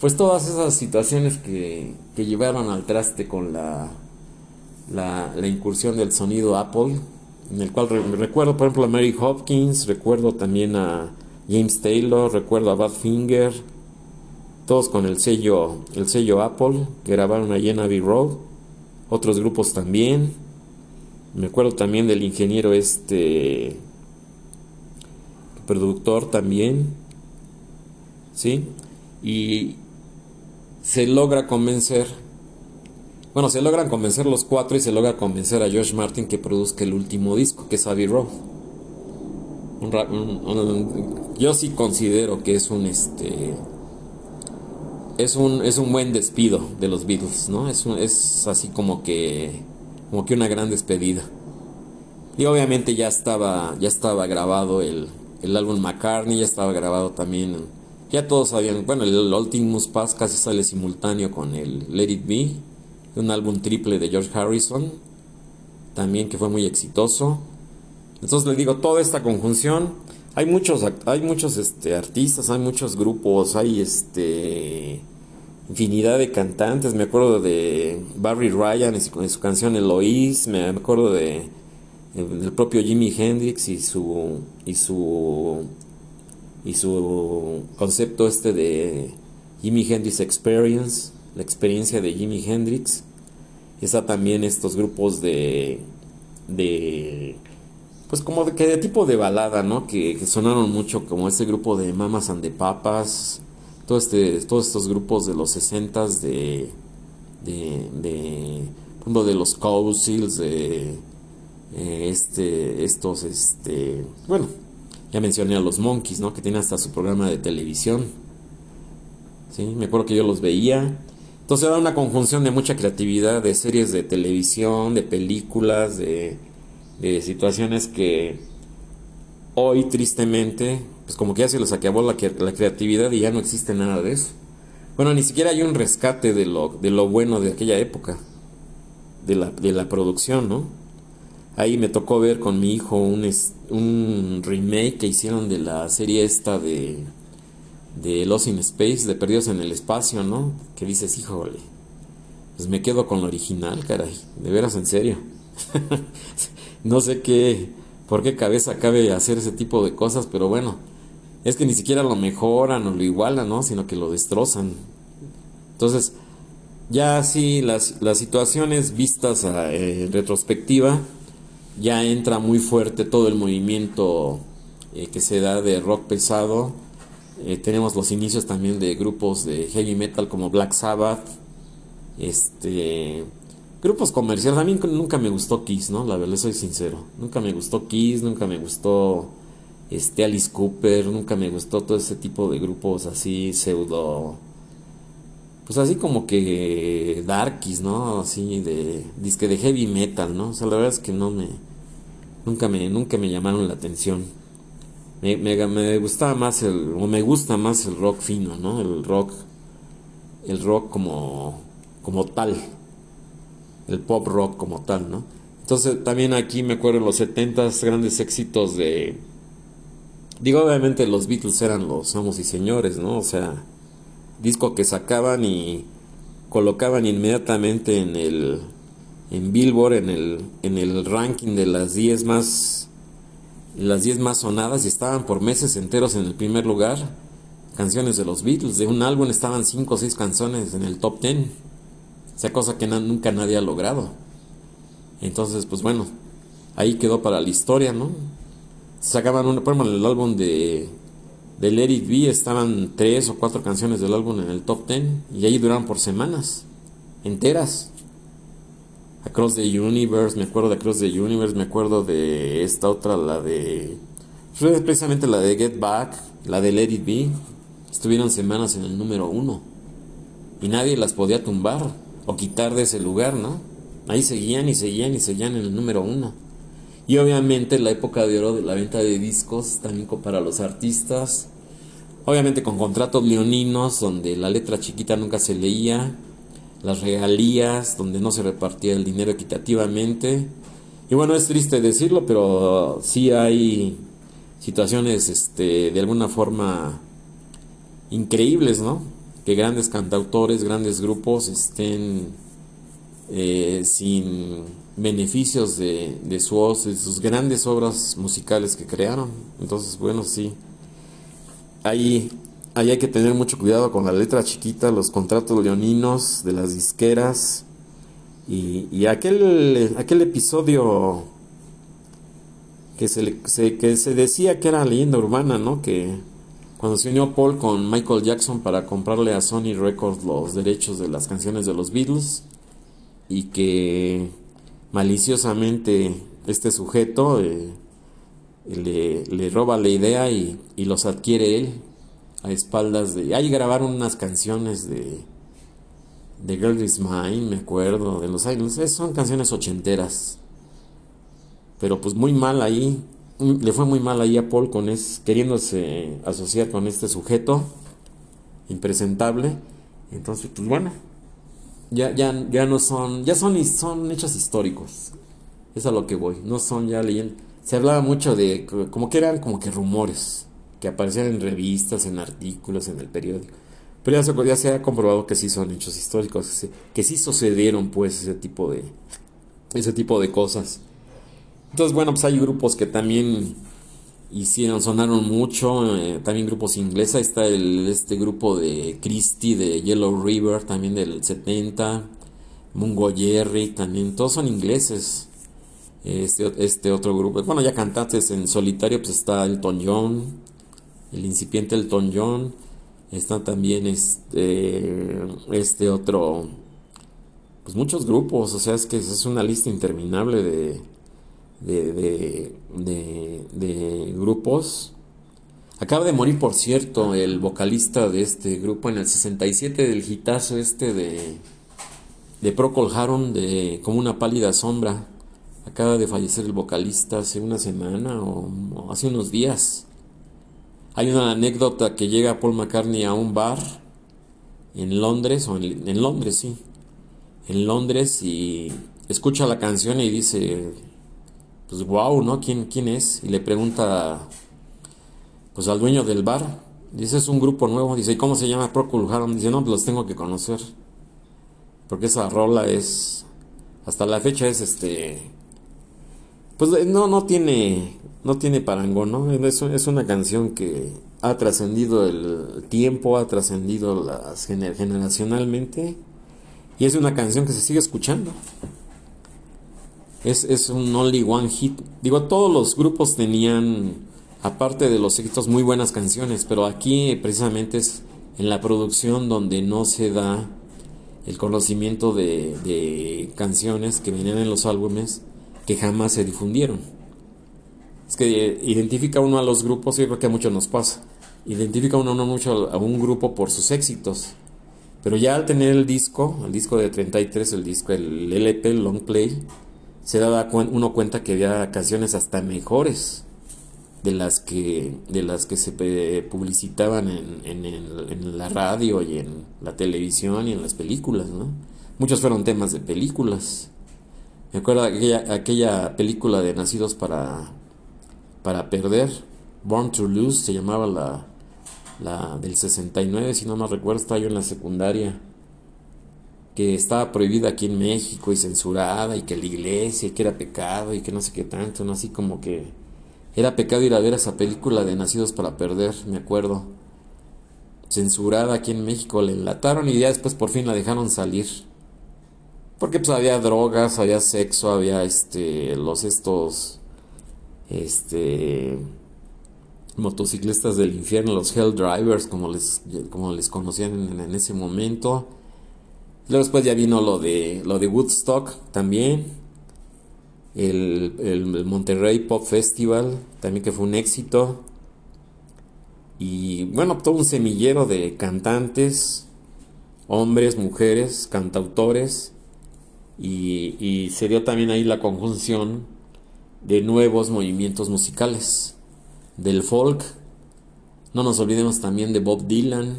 pues todas esas situaciones que, que llevaron al traste con la, la, la, incursión del sonido Apple, en el cual recuerdo por ejemplo a Mary Hopkins, recuerdo también a James Taylor, recuerdo a Badfinger, todos con el sello, el sello Apple, que grabaron allí en Abbey Road, otros grupos también, me acuerdo también del ingeniero este productor también, ¿sí? Y se logra convencer, bueno, se logran convencer los cuatro y se logra convencer a George Martin que produzca el último disco, que es Abbey Road. yo sí considero que es un este es un, es un buen despido de los Beatles, ¿no? Es, es así como que, como que una gran despedida. Y obviamente ya estaba, ya estaba grabado el, el álbum McCartney, ya estaba grabado también, ya todos sabían, bueno, el Ultimus Pass casi sale simultáneo con el Let It Be, un álbum triple de George Harrison, también que fue muy exitoso. Entonces le digo, toda esta conjunción hay muchos, hay muchos este, artistas, hay muchos grupos, hay este infinidad de cantantes. Me acuerdo de Barry Ryan y su, canción Eloise, me acuerdo de del propio Jimi Hendrix y su y su y su concepto este de Jimi Hendrix Experience, la experiencia de Jimi Hendrix. Está también estos grupos de de pues como de que de tipo de balada, ¿no? Que, sonaron mucho como ese grupo de Mamas and Papas, todo este, todos estos grupos de los 60 de, de, de, de los Cowsills, de eh, este, estos, este, bueno, ya mencioné a los Monkeys, ¿no? Que tiene hasta su programa de televisión, ¿sí? Me acuerdo que yo los veía. Entonces era una conjunción de mucha creatividad, de series de televisión, de películas, de de situaciones que hoy tristemente, pues como que ya se les acabó la, la creatividad y ya no existe nada de eso. Bueno, ni siquiera hay un rescate de lo, de lo bueno de aquella época, de la, de la producción, ¿no? Ahí me tocó ver con mi hijo un, remake que hicieron de la serie esta de, de Lost in Space, de Perdidos en el Espacio, ¿no? Que dices, híjole, pues me quedo con lo original, caray, de veras en serio. no sé qué, por qué cabeza cabe hacer ese tipo de cosas, pero bueno, es que ni siquiera lo mejoran o lo igualan, ¿no? Sino que lo destrozan. Entonces, ya así las, las situaciones vistas eh, en retrospectiva, ya entra muy fuerte todo el movimiento eh, que se da de rock pesado. Eh, tenemos los inicios también de grupos de heavy metal como Black Sabbath, este Grupos comerciales, a mí nunca me gustó Kiss, ¿no? La verdad, soy sincero. Nunca me gustó Kiss, nunca me gustó este Alice Cooper, nunca me gustó todo ese tipo de grupos así pseudo pues así como que darkies, ¿no? Así de disque de heavy metal, ¿no? O sea, la verdad es que no me nunca me nunca me llamaron la atención. Me, me, me gustaba más el o me gusta más el rock fino, ¿no? El rock el rock como como tal, el pop rock como tal, ¿no? Entonces también aquí me acuerdo en los 70 grandes éxitos de... Digo, obviamente los Beatles eran los amos y señores, ¿no? O sea, disco que sacaban y colocaban inmediatamente en el en Billboard en el en el ranking de las 10 más las 10 más sonadas y estaban por meses enteros en el primer lugar canciones de los Beatles. De un álbum estaban cinco o seis canciones en el top ten. O sea, cosa que nunca nadie ha logrado. Entonces, pues bueno, ahí quedó para la historia, ¿no? Sacaban un, por ejemplo, el álbum de, de Let It Be, estaban tres o cuatro canciones del álbum en el top ten y ahí duraron por semanas enteras. Across the Universe, me acuerdo de Across the Universe, me acuerdo de esta otra, la de. Precisamente la de Get Back, la de Let It Be. Estuvieron semanas en el número uno. Y nadie las podía tumbar o quitar de ese lugar, ¿no? Ahí seguían y seguían y seguían en el número uno. Y obviamente la época de oro de la venta de discos, también para los artistas. Obviamente con contratos leoninos, donde la letra chiquita nunca se leía las regalías, donde no se repartía el dinero equitativamente. Y bueno, es triste decirlo, pero sí hay situaciones este, de alguna forma increíbles, ¿no? Que grandes cantautores, grandes grupos estén eh, sin beneficios de, de, su, sus grandes obras musicales que crearon. Entonces, bueno, sí. Hay ahí hay que tener mucho cuidado con la letra chiquita, los contratos leoninos de las disqueras y, aquel, aquel episodio que se, que se decía que era leyenda urbana, ¿no? Que cuando se unió Paul con Michael Jackson para comprarle a Sony Records los derechos de las canciones de los Beatles y que maliciosamente este sujeto eh, le, roba la idea y, y los adquiere él a espaldas de... Ahí grabaron unas canciones de... De Girl Is Mine, me acuerdo, de los años. Son canciones ochenteras. Pero pues muy mal ahí. Le fue muy mal ahí a Paul con es, queriéndose asociar con este sujeto impresentable. Entonces, pues bueno, ya, ya, ya no son, ya son, son hechos históricos. Es a lo que voy, no son ya leyendas. Se hablaba mucho de, como que eran como que rumores que aparecían en revistas, en artículos, en el periódico. Pero ya se, ya se ha comprobado que sí son hechos históricos, que sí, sucedieron pues ese tipo de ese tipo de cosas. Entonces, bueno, pues hay grupos que también hicieron, sonaron mucho, eh, también grupos ingleses, está el, este grupo de Christie de Yellow River, también del 70, Mungo Jerry, también, todos son ingleses. Este, este otro grupo, bueno, ya cantantes en solitario, pues está Elton John, el incipiente Elton John, está también este, este otro, pues muchos grupos, o sea, es que es una lista interminable de, de, de, de, grupos. Acaba de morir, por cierto, el vocalista de este grupo en el 67 del hitazo este de, de Procol Harum, de Como una pálida sombra. Acaba de fallecer el vocalista hace una semana o hace unos días. Hay una anécdota que llega Paul McCartney a un bar en Londres, o en, Londres, sí, en Londres y escucha la canción y dice, pues wow, ¿no? ¿Quién, quién es? Y le pregunta, pues al dueño del bar. Dice, es un grupo nuevo. Dice, ¿y cómo se llama Procol Harum? Dice, no, pues los tengo que conocer. Porque esa rola es, hasta la fecha es este, pues no, no tiene, no tiene parangón, ¿no? Es una canción que ha trascendido el tiempo, ha trascendido las generacionalmente y es una canción que se sigue escuchando. Es, es un only one hit. Digo, todos los grupos tenían, aparte de los éxitos, muy buenas canciones, pero aquí precisamente es en la producción donde no se da el conocimiento de, de canciones que venían en los álbumes que jamás se difundieron. Es que identifica uno a los grupos, yo creo que a muchos nos pasa. Identifica uno mucho a un grupo por sus éxitos. Pero ya al tener el disco, el disco de 33, el disco, el LP, el long play, se daba uno cuenta que había canciones hasta mejores de las que, de las que se publicitaban en, en, en la radio y en la televisión y en las películas, ¿no? Muchos fueron temas de películas. Me acuerdo aquella, aquella película de Nacidos para, para Perder, Born to Lose, se llamaba la, la del 69, si no me recuerdo, estaba yo en la secundaria, que estaba prohibida aquí en México y censurada, y que la iglesia, y que era pecado, y que no sé qué tanto, ¿no? Así como que era pecado ir a ver esa película de Nacidos para Perder, me acuerdo. censurada aquí en México, la enlataron y ya después por fin la dejaron salir. Porque pues había drogas, había sexo, había este los estos este motociclistas del infierno, los Hell Drivers, como les, como les conocían en, ese momento. Luego después ya vino lo de, lo de Woodstock también. El, el, Monterrey Pop Festival, también que fue un éxito. Y bueno, todo un semillero de cantantes, hombres, mujeres, cantautores. Y, y se dio también ahí la conjunción de nuevos movimientos musicales del folk. No nos olvidemos también de Bob Dylan,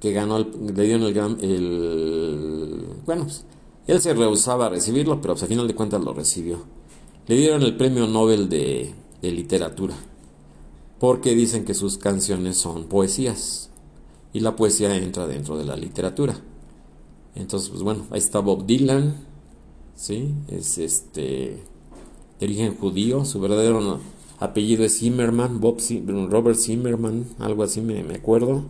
que ganó, le dieron el, gran, el bueno, pues, él se rehusaba a recibirlo, pero pues, al final de cuentas lo recibió. Le dieron el premio Nobel de, de literatura, porque dicen que sus canciones son poesías, y la poesía entra dentro de la literatura. Entonces, pues bueno, ahí está Bob Dylan, ¿sí? Es este, de origen judío, su verdadero apellido es Zimmerman, Bob Robert Zimmerman, algo así me, acuerdo.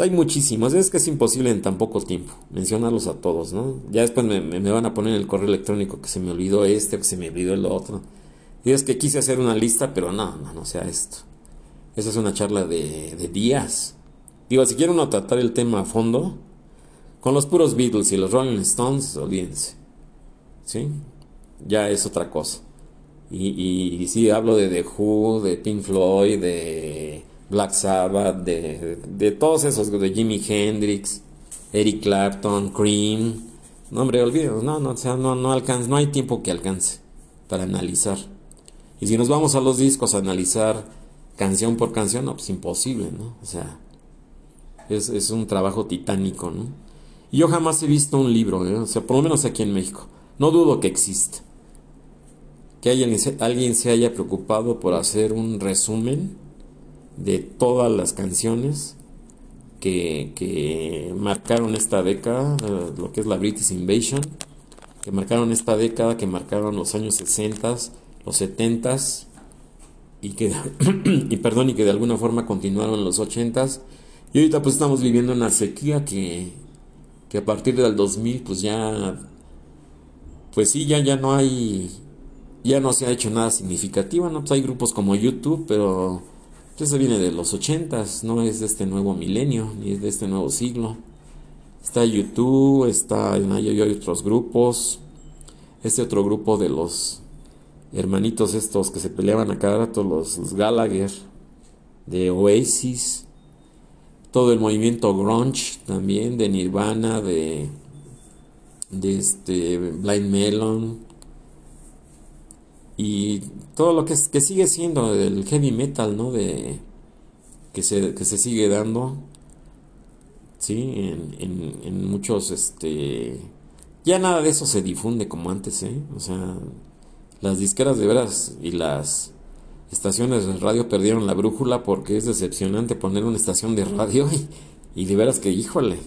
Hay muchísimos, es que es imposible en tan poco tiempo mencionarlos a todos, ¿no? Ya después me, van a poner en el correo electrónico que se me olvidó este, que se me olvidó el otro. Y es que quise hacer una lista, pero no, no, no sea esto. Esa es una charla de, días. Digo, si quiere uno tratar el tema a fondo, con los puros Beatles y los Rolling Stones, olvídense. ¿Sí? Ya es otra cosa. Y, y, sí, hablo de The Who, de Pink Floyd, de Black Sabbath, de, todos esos, de Jimi Hendrix, Eric Clapton, Cream. No, hombre, olvídalo, no, no, o sea, no, no, no hay tiempo que alcance para analizar. Y si nos vamos a los discos a analizar canción por canción, no, pues imposible, ¿no? O sea, es, es un trabajo titánico, ¿no? Y yo jamás he visto un libro, ¿eh? o sea, por lo menos aquí en México. No dudo que exista que alguien, se haya preocupado por hacer un resumen de todas las canciones que, marcaron esta década, lo que es la British Invasion, que marcaron esta década, que marcaron los años 60, los 70 y que y perdón y que de alguna forma continuaron los 80 y ahorita pues estamos viviendo una sequía que, que a partir del 2000 pues ya pues sí ya ya no hay ya no se ha hecho nada significativo, ¿no? Pues hay grupos como YouTube, pero eso viene de los ochentas, no es de este nuevo milenio, ni es de este nuevo siglo. Está YouTube, está, hay otros grupos, este otro grupo de los hermanitos estos que se peleaban a cada rato, los, Gallagher, de Oasis, todo el movimiento grunge también, de Nirvana, de, de este Blind Melon, y todo lo que, que sigue siendo el heavy metal, ¿no? De, que, se, que se sigue dando, ¿sí? En, en, muchos, este... Ya nada de eso se difunde como antes, ¿eh? O sea, las disqueras de veras y las estaciones de radio perdieron la brújula porque es decepcionante poner una estación de radio y, y de veras que, híjole,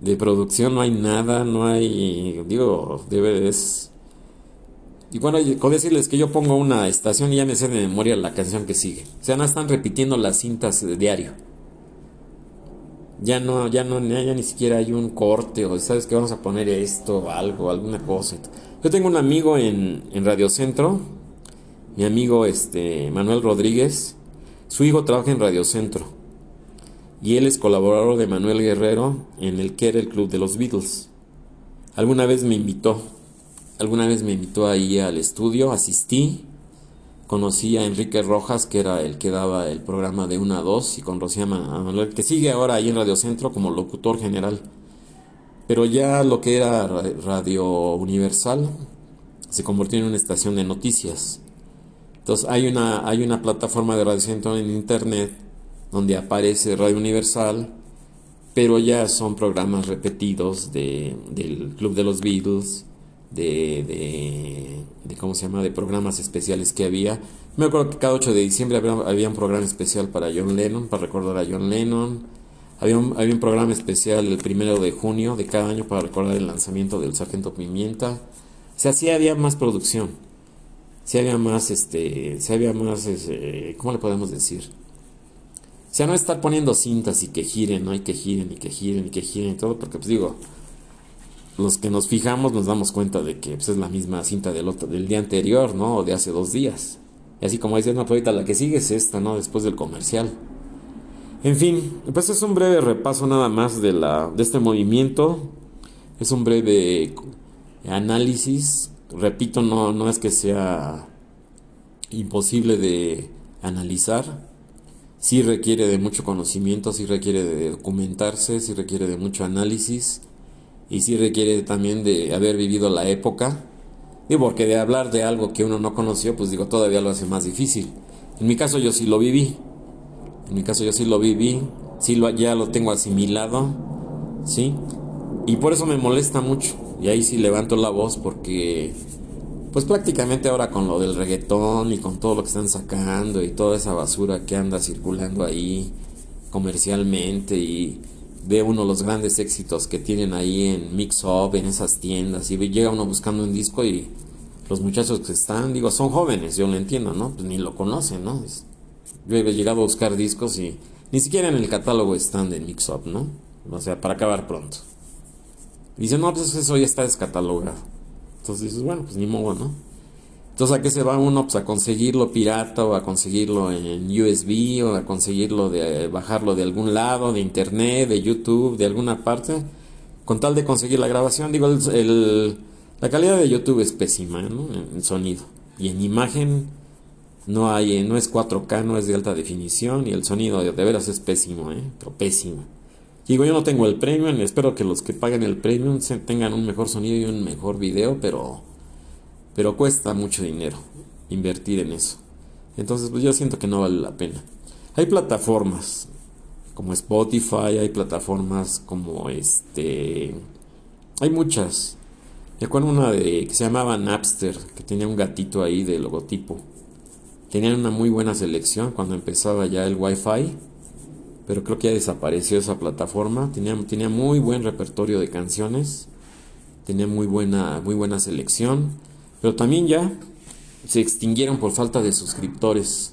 de producción no hay nada, no hay, digo, debe, es y bueno, con decirles que yo pongo una estación y ya me sé de memoria la canción que sigue. O sea, no están repitiendo las cintas de diario. Ya no, ya no, ya ni siquiera hay un corte o sabes que vamos a poner esto, algo, alguna cosa. Yo tengo un amigo en, en Radio Centro, mi amigo este Manuel Rodríguez. Su hijo trabaja en Radio Centro y él es colaborador de Manuel Guerrero en el que era el club de los Beatles. Alguna vez me invitó alguna vez me invitó ahí al estudio, asistí, conocí a Enrique Rojas, que era el que daba el programa de 1 a 2, y conocí a Manuel, que sigue ahora ahí en Radio Centro como locutor general. Pero ya lo que era Radio Universal se convirtió en una estación de noticias. Entonces hay una, hay una plataforma de Radio Centro en Internet donde aparece Radio Universal, pero ya son programas repetidos de, del Club de los Beatles, de, de, ¿cómo se llama? de programas especiales que había. Me acuerdo que cada 8 de diciembre había, un programa especial para John Lennon, para recordar a John Lennon. Había un, había un programa especial el primero de junio de cada año para recordar el lanzamiento del Sargento Pimienta. O sea, sí había más producción. Sí había más, este, sí había más, este, ¿cómo le podemos decir? O sea, no estar poniendo cintas y que giren, ¿no? Y que giren y que giren y que giren y todo, porque pues digo, los que nos fijamos nos damos cuenta de que pues, es la misma cinta del, otro, del día anterior, ¿no? O de hace dos días. Y así como dices, no, pero ahorita la que sigue es esta, ¿no? Después del comercial. En fin, pues es un breve repaso nada más de, la, de este movimiento. Es un breve análisis. Repito, no, no es que sea imposible de analizar. Sí requiere de mucho conocimiento, sí requiere de documentarse, sí requiere de mucho análisis y sí requiere también de haber vivido la época. Y porque de hablar de algo que uno no conoció, pues digo, todavía lo hace más difícil. En mi caso yo sí lo viví. En mi caso yo sí lo viví, sí lo, ya lo tengo asimilado, ¿sí? Y por eso me molesta mucho. Y ahí sí levanto la voz porque, pues prácticamente ahora con lo del reggaetón y con todo lo que están sacando y toda esa basura que anda circulando ahí comercialmente y ve uno los grandes éxitos que tienen ahí en Mix Up, en esas tiendas, y llega uno buscando un disco y los muchachos que están, digo, son jóvenes, yo lo entiendo, ¿no? Pues ni lo conocen, ¿no? Yo he llegado a buscar discos y ni siquiera en el catálogo están de Mix Up, ¿no? O sea, para acabar pronto. Dicen, no, pues eso ya está descatalogado. Entonces dices, bueno, pues ni modo, ¿no? Entonces, ¿a qué se va uno? Pues a conseguirlo pirata o a conseguirlo en USB o a conseguirlo de bajarlo de algún lado, de internet, de YouTube, de alguna parte, con tal de conseguir la grabación. Digo, el, la calidad de YouTube es pésima, ¿no? En sonido. Y en imagen no hay, no es 4K, no es de alta definición y el sonido de, veras es pésimo, ¿eh? Pero pésimo. Digo, yo no tengo el premium, espero que los que paguen el premium tengan un mejor sonido y un mejor video, pero pero cuesta mucho dinero invertir en eso. Entonces, pues yo siento que no vale la pena. Hay plataformas como Spotify, hay plataformas como este. Hay muchas. Me acuerdo una de que se llamaba Napster, que tenía un gatito ahí de logotipo. Tenían una muy buena selección cuando empezaba ya el Wi-Fi, pero creo que ya desapareció esa plataforma. Tenía, tenía muy buen repertorio de canciones, tenía muy buena, muy buena selección pero también ya se extinguieron por falta de suscriptores.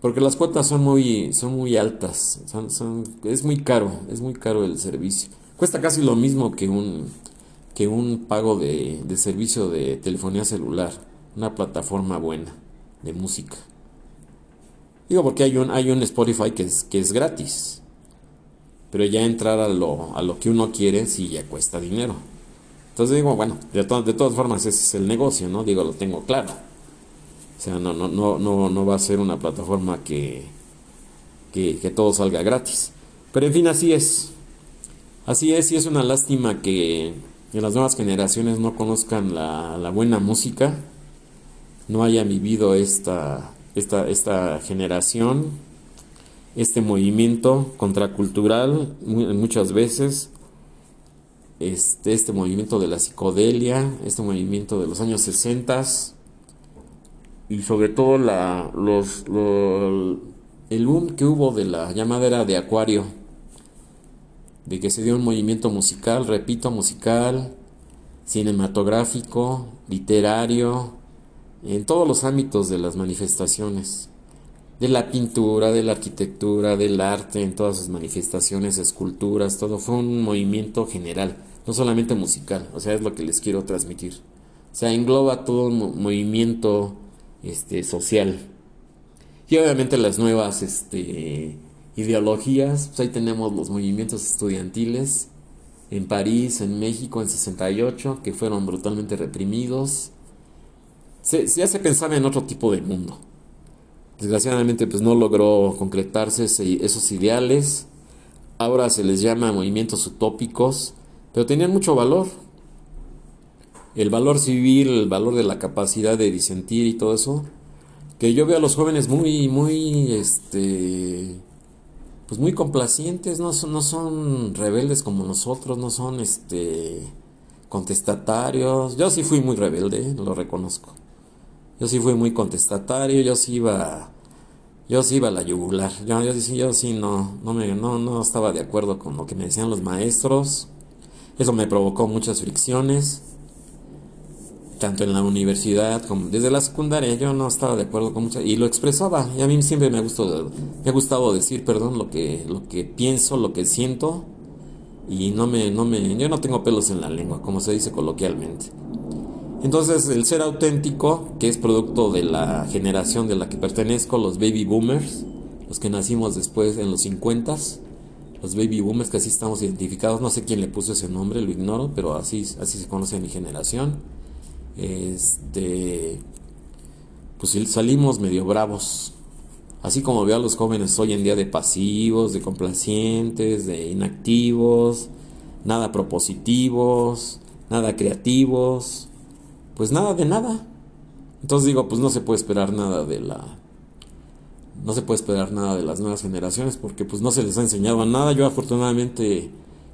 Porque las cuotas son muy, son muy altas. es muy caro, es muy caro el servicio. Cuesta casi lo mismo que un, que un pago de, de servicio de telefonía celular. Una plataforma buena de música. Digo porque hay un, hay un Spotify que es, que es gratis. Pero ya entrar a lo, a lo que uno quiere sí ya cuesta dinero. Entonces digo, bueno, de, de todas formas ese es el negocio, ¿no? Digo, lo tengo claro. O sea, no, no, no, no, no va a ser una plataforma que, que, todo salga gratis. Pero en fin, así es. Así es, y es una lástima que, las nuevas generaciones no conozcan la, la, buena música, no hayan vivido esta, esta, esta generación, este movimiento contracultural muchas veces, este, este movimiento de la psicodelia, este movimiento de los años 60 y sobre todo la, los, el boom que hubo de la llamada de Acuario, de que se dio un movimiento musical, repito, musical, cinematográfico, literario, en todos los ámbitos de las manifestaciones, de la pintura, de la arquitectura, del arte, en todas sus manifestaciones, esculturas, todo fue un movimiento general no solamente musical, o sea, es lo que les quiero transmitir. O sea, engloba todo un movimiento este, social. Y obviamente las nuevas este, ideologías, pues ahí tenemos los movimientos estudiantiles en París, en México, en 68, que fueron brutalmente reprimidos. Se, se hace pensar en otro tipo de mundo. Desgraciadamente, pues no logró concretarse esos ideales. Ahora se les llama movimientos utópicos pero tenían mucho valor. El valor civil, el valor de la capacidad de disentir y todo eso. Que yo veo a los jóvenes muy, muy, este, pues muy complacientes, no son, no son rebeldes como nosotros, no son, este, contestatarios. Yo sí fui muy rebelde, lo reconozco. Yo sí fui muy contestatario, yo sí iba, yo sí iba a la yugular. Yo, yo, yo sí no, no, me, no, no estaba de acuerdo con lo que me decían los maestros. Eso me provocó muchas fricciones. tanto en la universidad como desde la secundaria, yo no estaba de acuerdo con muchas, y lo expresaba, y a mí siempre me ha gustado, me ha gustado decir, perdón, lo que, lo que pienso, lo que siento, y no me, no me, yo no tengo pelos en la lengua, como se dice coloquialmente. Entonces, el ser auténtico, que es producto de la generación de la que pertenezco, los baby boomers, los que nacimos después en los 50 los baby boomers que así estamos identificados, no sé quién le puso ese nombre, lo ignoro, pero así, así se conoce mi generación. Este, pues salimos medio bravos. Así como veo a los jóvenes hoy en día de pasivos, de complacientes, de inactivos, nada propositivos, nada creativos, pues nada de nada. Entonces digo, pues no se puede esperar nada de la no se puede esperar nada de las nuevas generaciones porque pues no se les ha enseñado nada. Yo afortunadamente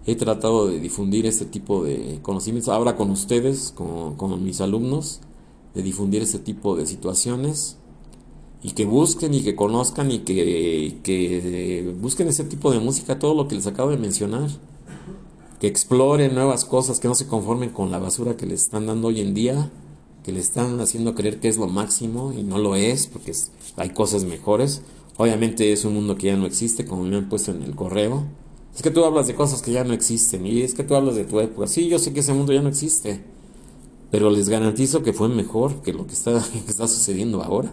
he tratado de difundir este tipo de conocimientos ahora con ustedes, con, mis alumnos, de difundir este tipo de situaciones y que busquen y que conozcan y que, que busquen ese tipo de música, todo lo que les acabo de mencionar, que exploren nuevas cosas, que no se conformen con la basura que les están dando hoy en día que le están haciendo creer que es lo máximo y no lo es, porque hay cosas mejores. Obviamente es un mundo que ya no existe, como me han puesto en el correo. Es que tú hablas de cosas que ya no existen y es que tú hablas de tu época. Sí, yo sé que ese mundo ya no existe, pero les garantizo que fue mejor que lo que está, que está sucediendo ahora.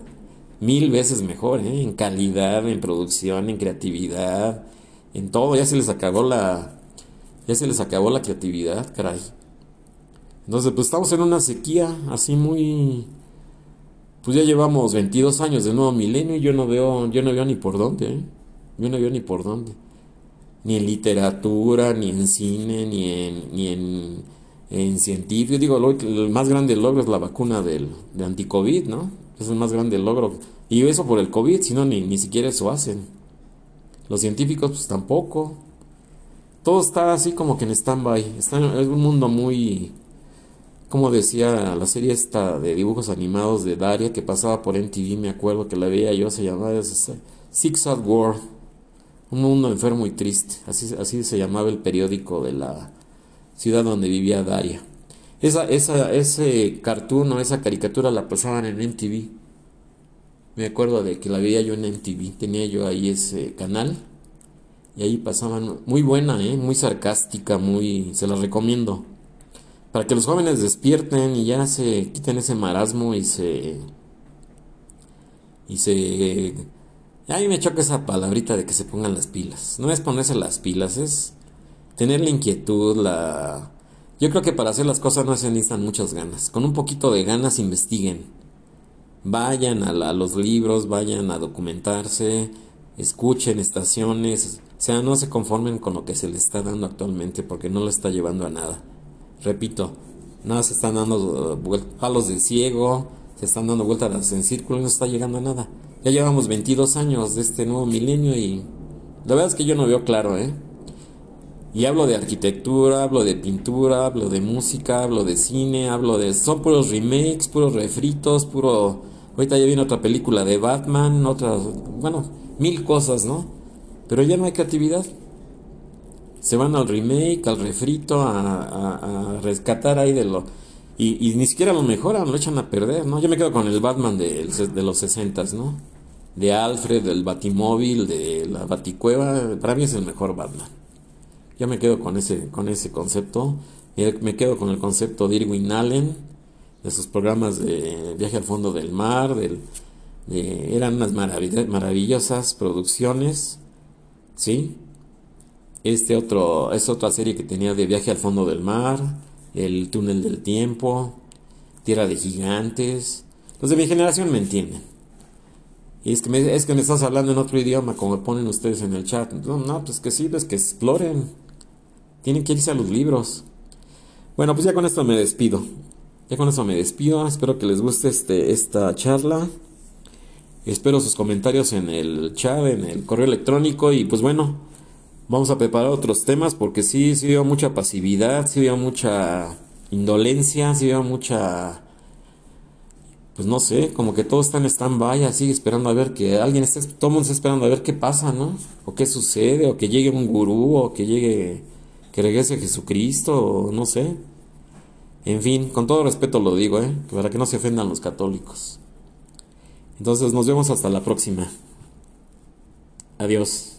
Mil veces mejor, ¿eh? en calidad, en producción, en creatividad, en todo. Ya se les acabó la, ya se les acabó la creatividad, caray. Entonces, pues estamos en una sequía así muy... Pues ya llevamos 22 años de nuevo milenio y yo no veo, yo no veo ni por dónde, ¿eh? Yo no veo ni por dónde. Ni en literatura, ni en cine, ni en, ni en, en científico. Digo, lo, el más grande logro es la vacuna del, de anticovid, ¿no? Es el más grande logro. Y eso por el COVID, si no, ni, ni siquiera eso hacen. Los científicos, pues tampoco. Todo está así como que en stand-by. En un mundo muy como decía la serie esta de dibujos animados de Daria que pasaba por MTV, me acuerdo que la veía yo, se llamaba Six Sad World, un mundo enfermo y triste, así, así se llamaba el periódico de la ciudad donde vivía Daria. Esa, esa, ese cartoon o esa caricatura la pasaban en MTV. Me acuerdo de que la veía yo en MTV, tenía yo ahí ese canal y ahí pasaban, muy buena, ¿eh? muy sarcástica, muy, se la recomiendo para que los jóvenes despierten y ya se quiten ese marasmo y se y se a mí me choca esa palabrita de que se pongan las pilas. No es ponerse las pilas, es tener la inquietud, la yo creo que para hacer las cosas no se necesitan muchas ganas. Con un poquito de ganas investiguen. Vayan a, a los libros, vayan a documentarse, escuchen estaciones, o sea, no se conformen con lo que se les está dando actualmente porque no lo está llevando a nada. Repito, nada se están dando uh, palos de ciego, se están dando vueltas en círculo y no está llegando a nada. Ya llevamos 22 años de este nuevo milenio y la verdad es que yo no veo claro, ¿eh? Y hablo de arquitectura, hablo de pintura, hablo de música, hablo de cine, hablo de... Son puros remakes, puros refritos, puro... Ahorita ya viene otra película de Batman, otras... Bueno, mil cosas, ¿no? Pero ya no hay creatividad se van al remake, al refrito, a, rescatar ahí de lo... Y, ni siquiera lo mejoran, lo echan a perder, ¿no? Yo me quedo con el Batman de, de los 60, ¿no? De Alfred, del Batimóvil, de la Baticueva, para mí es el mejor Batman. Yo me quedo con ese, con ese concepto. Me quedo con el concepto de Irwin Allen, de sus programas de Viaje al Fondo del Mar, eran unas maravillosas producciones, ¿sí? Este otro, es otra serie que tenía de Viaje al fondo del mar, El túnel del tiempo, Tierra de gigantes. Los de mi generación me entienden. Y es que me, es que me estás hablando en otro idioma, como ponen ustedes en el chat. No, pues que sí, pues que exploren. Tienen que irse a los libros. Bueno, pues ya con esto me despido. Ya con esto me despido. Espero que les guste este, esta charla. Espero sus comentarios en el chat, en el correo electrónico. Y pues bueno, vamos a preparar otros temas porque sí, sí veo mucha pasividad, sí veo mucha indolencia, sí veo mucha... Pues no sé, como que todo está en stand-by, así esperando a ver que alguien esté, todo el mundo está esperando a ver qué pasa, ¿no? O qué sucede, o que llegue un gurú, o que llegue, que regrese Jesucristo, o no sé. En fin, con todo respeto lo digo, ¿eh? para que no se ofendan los católicos. Entonces nos vemos hasta la próxima. Adiós.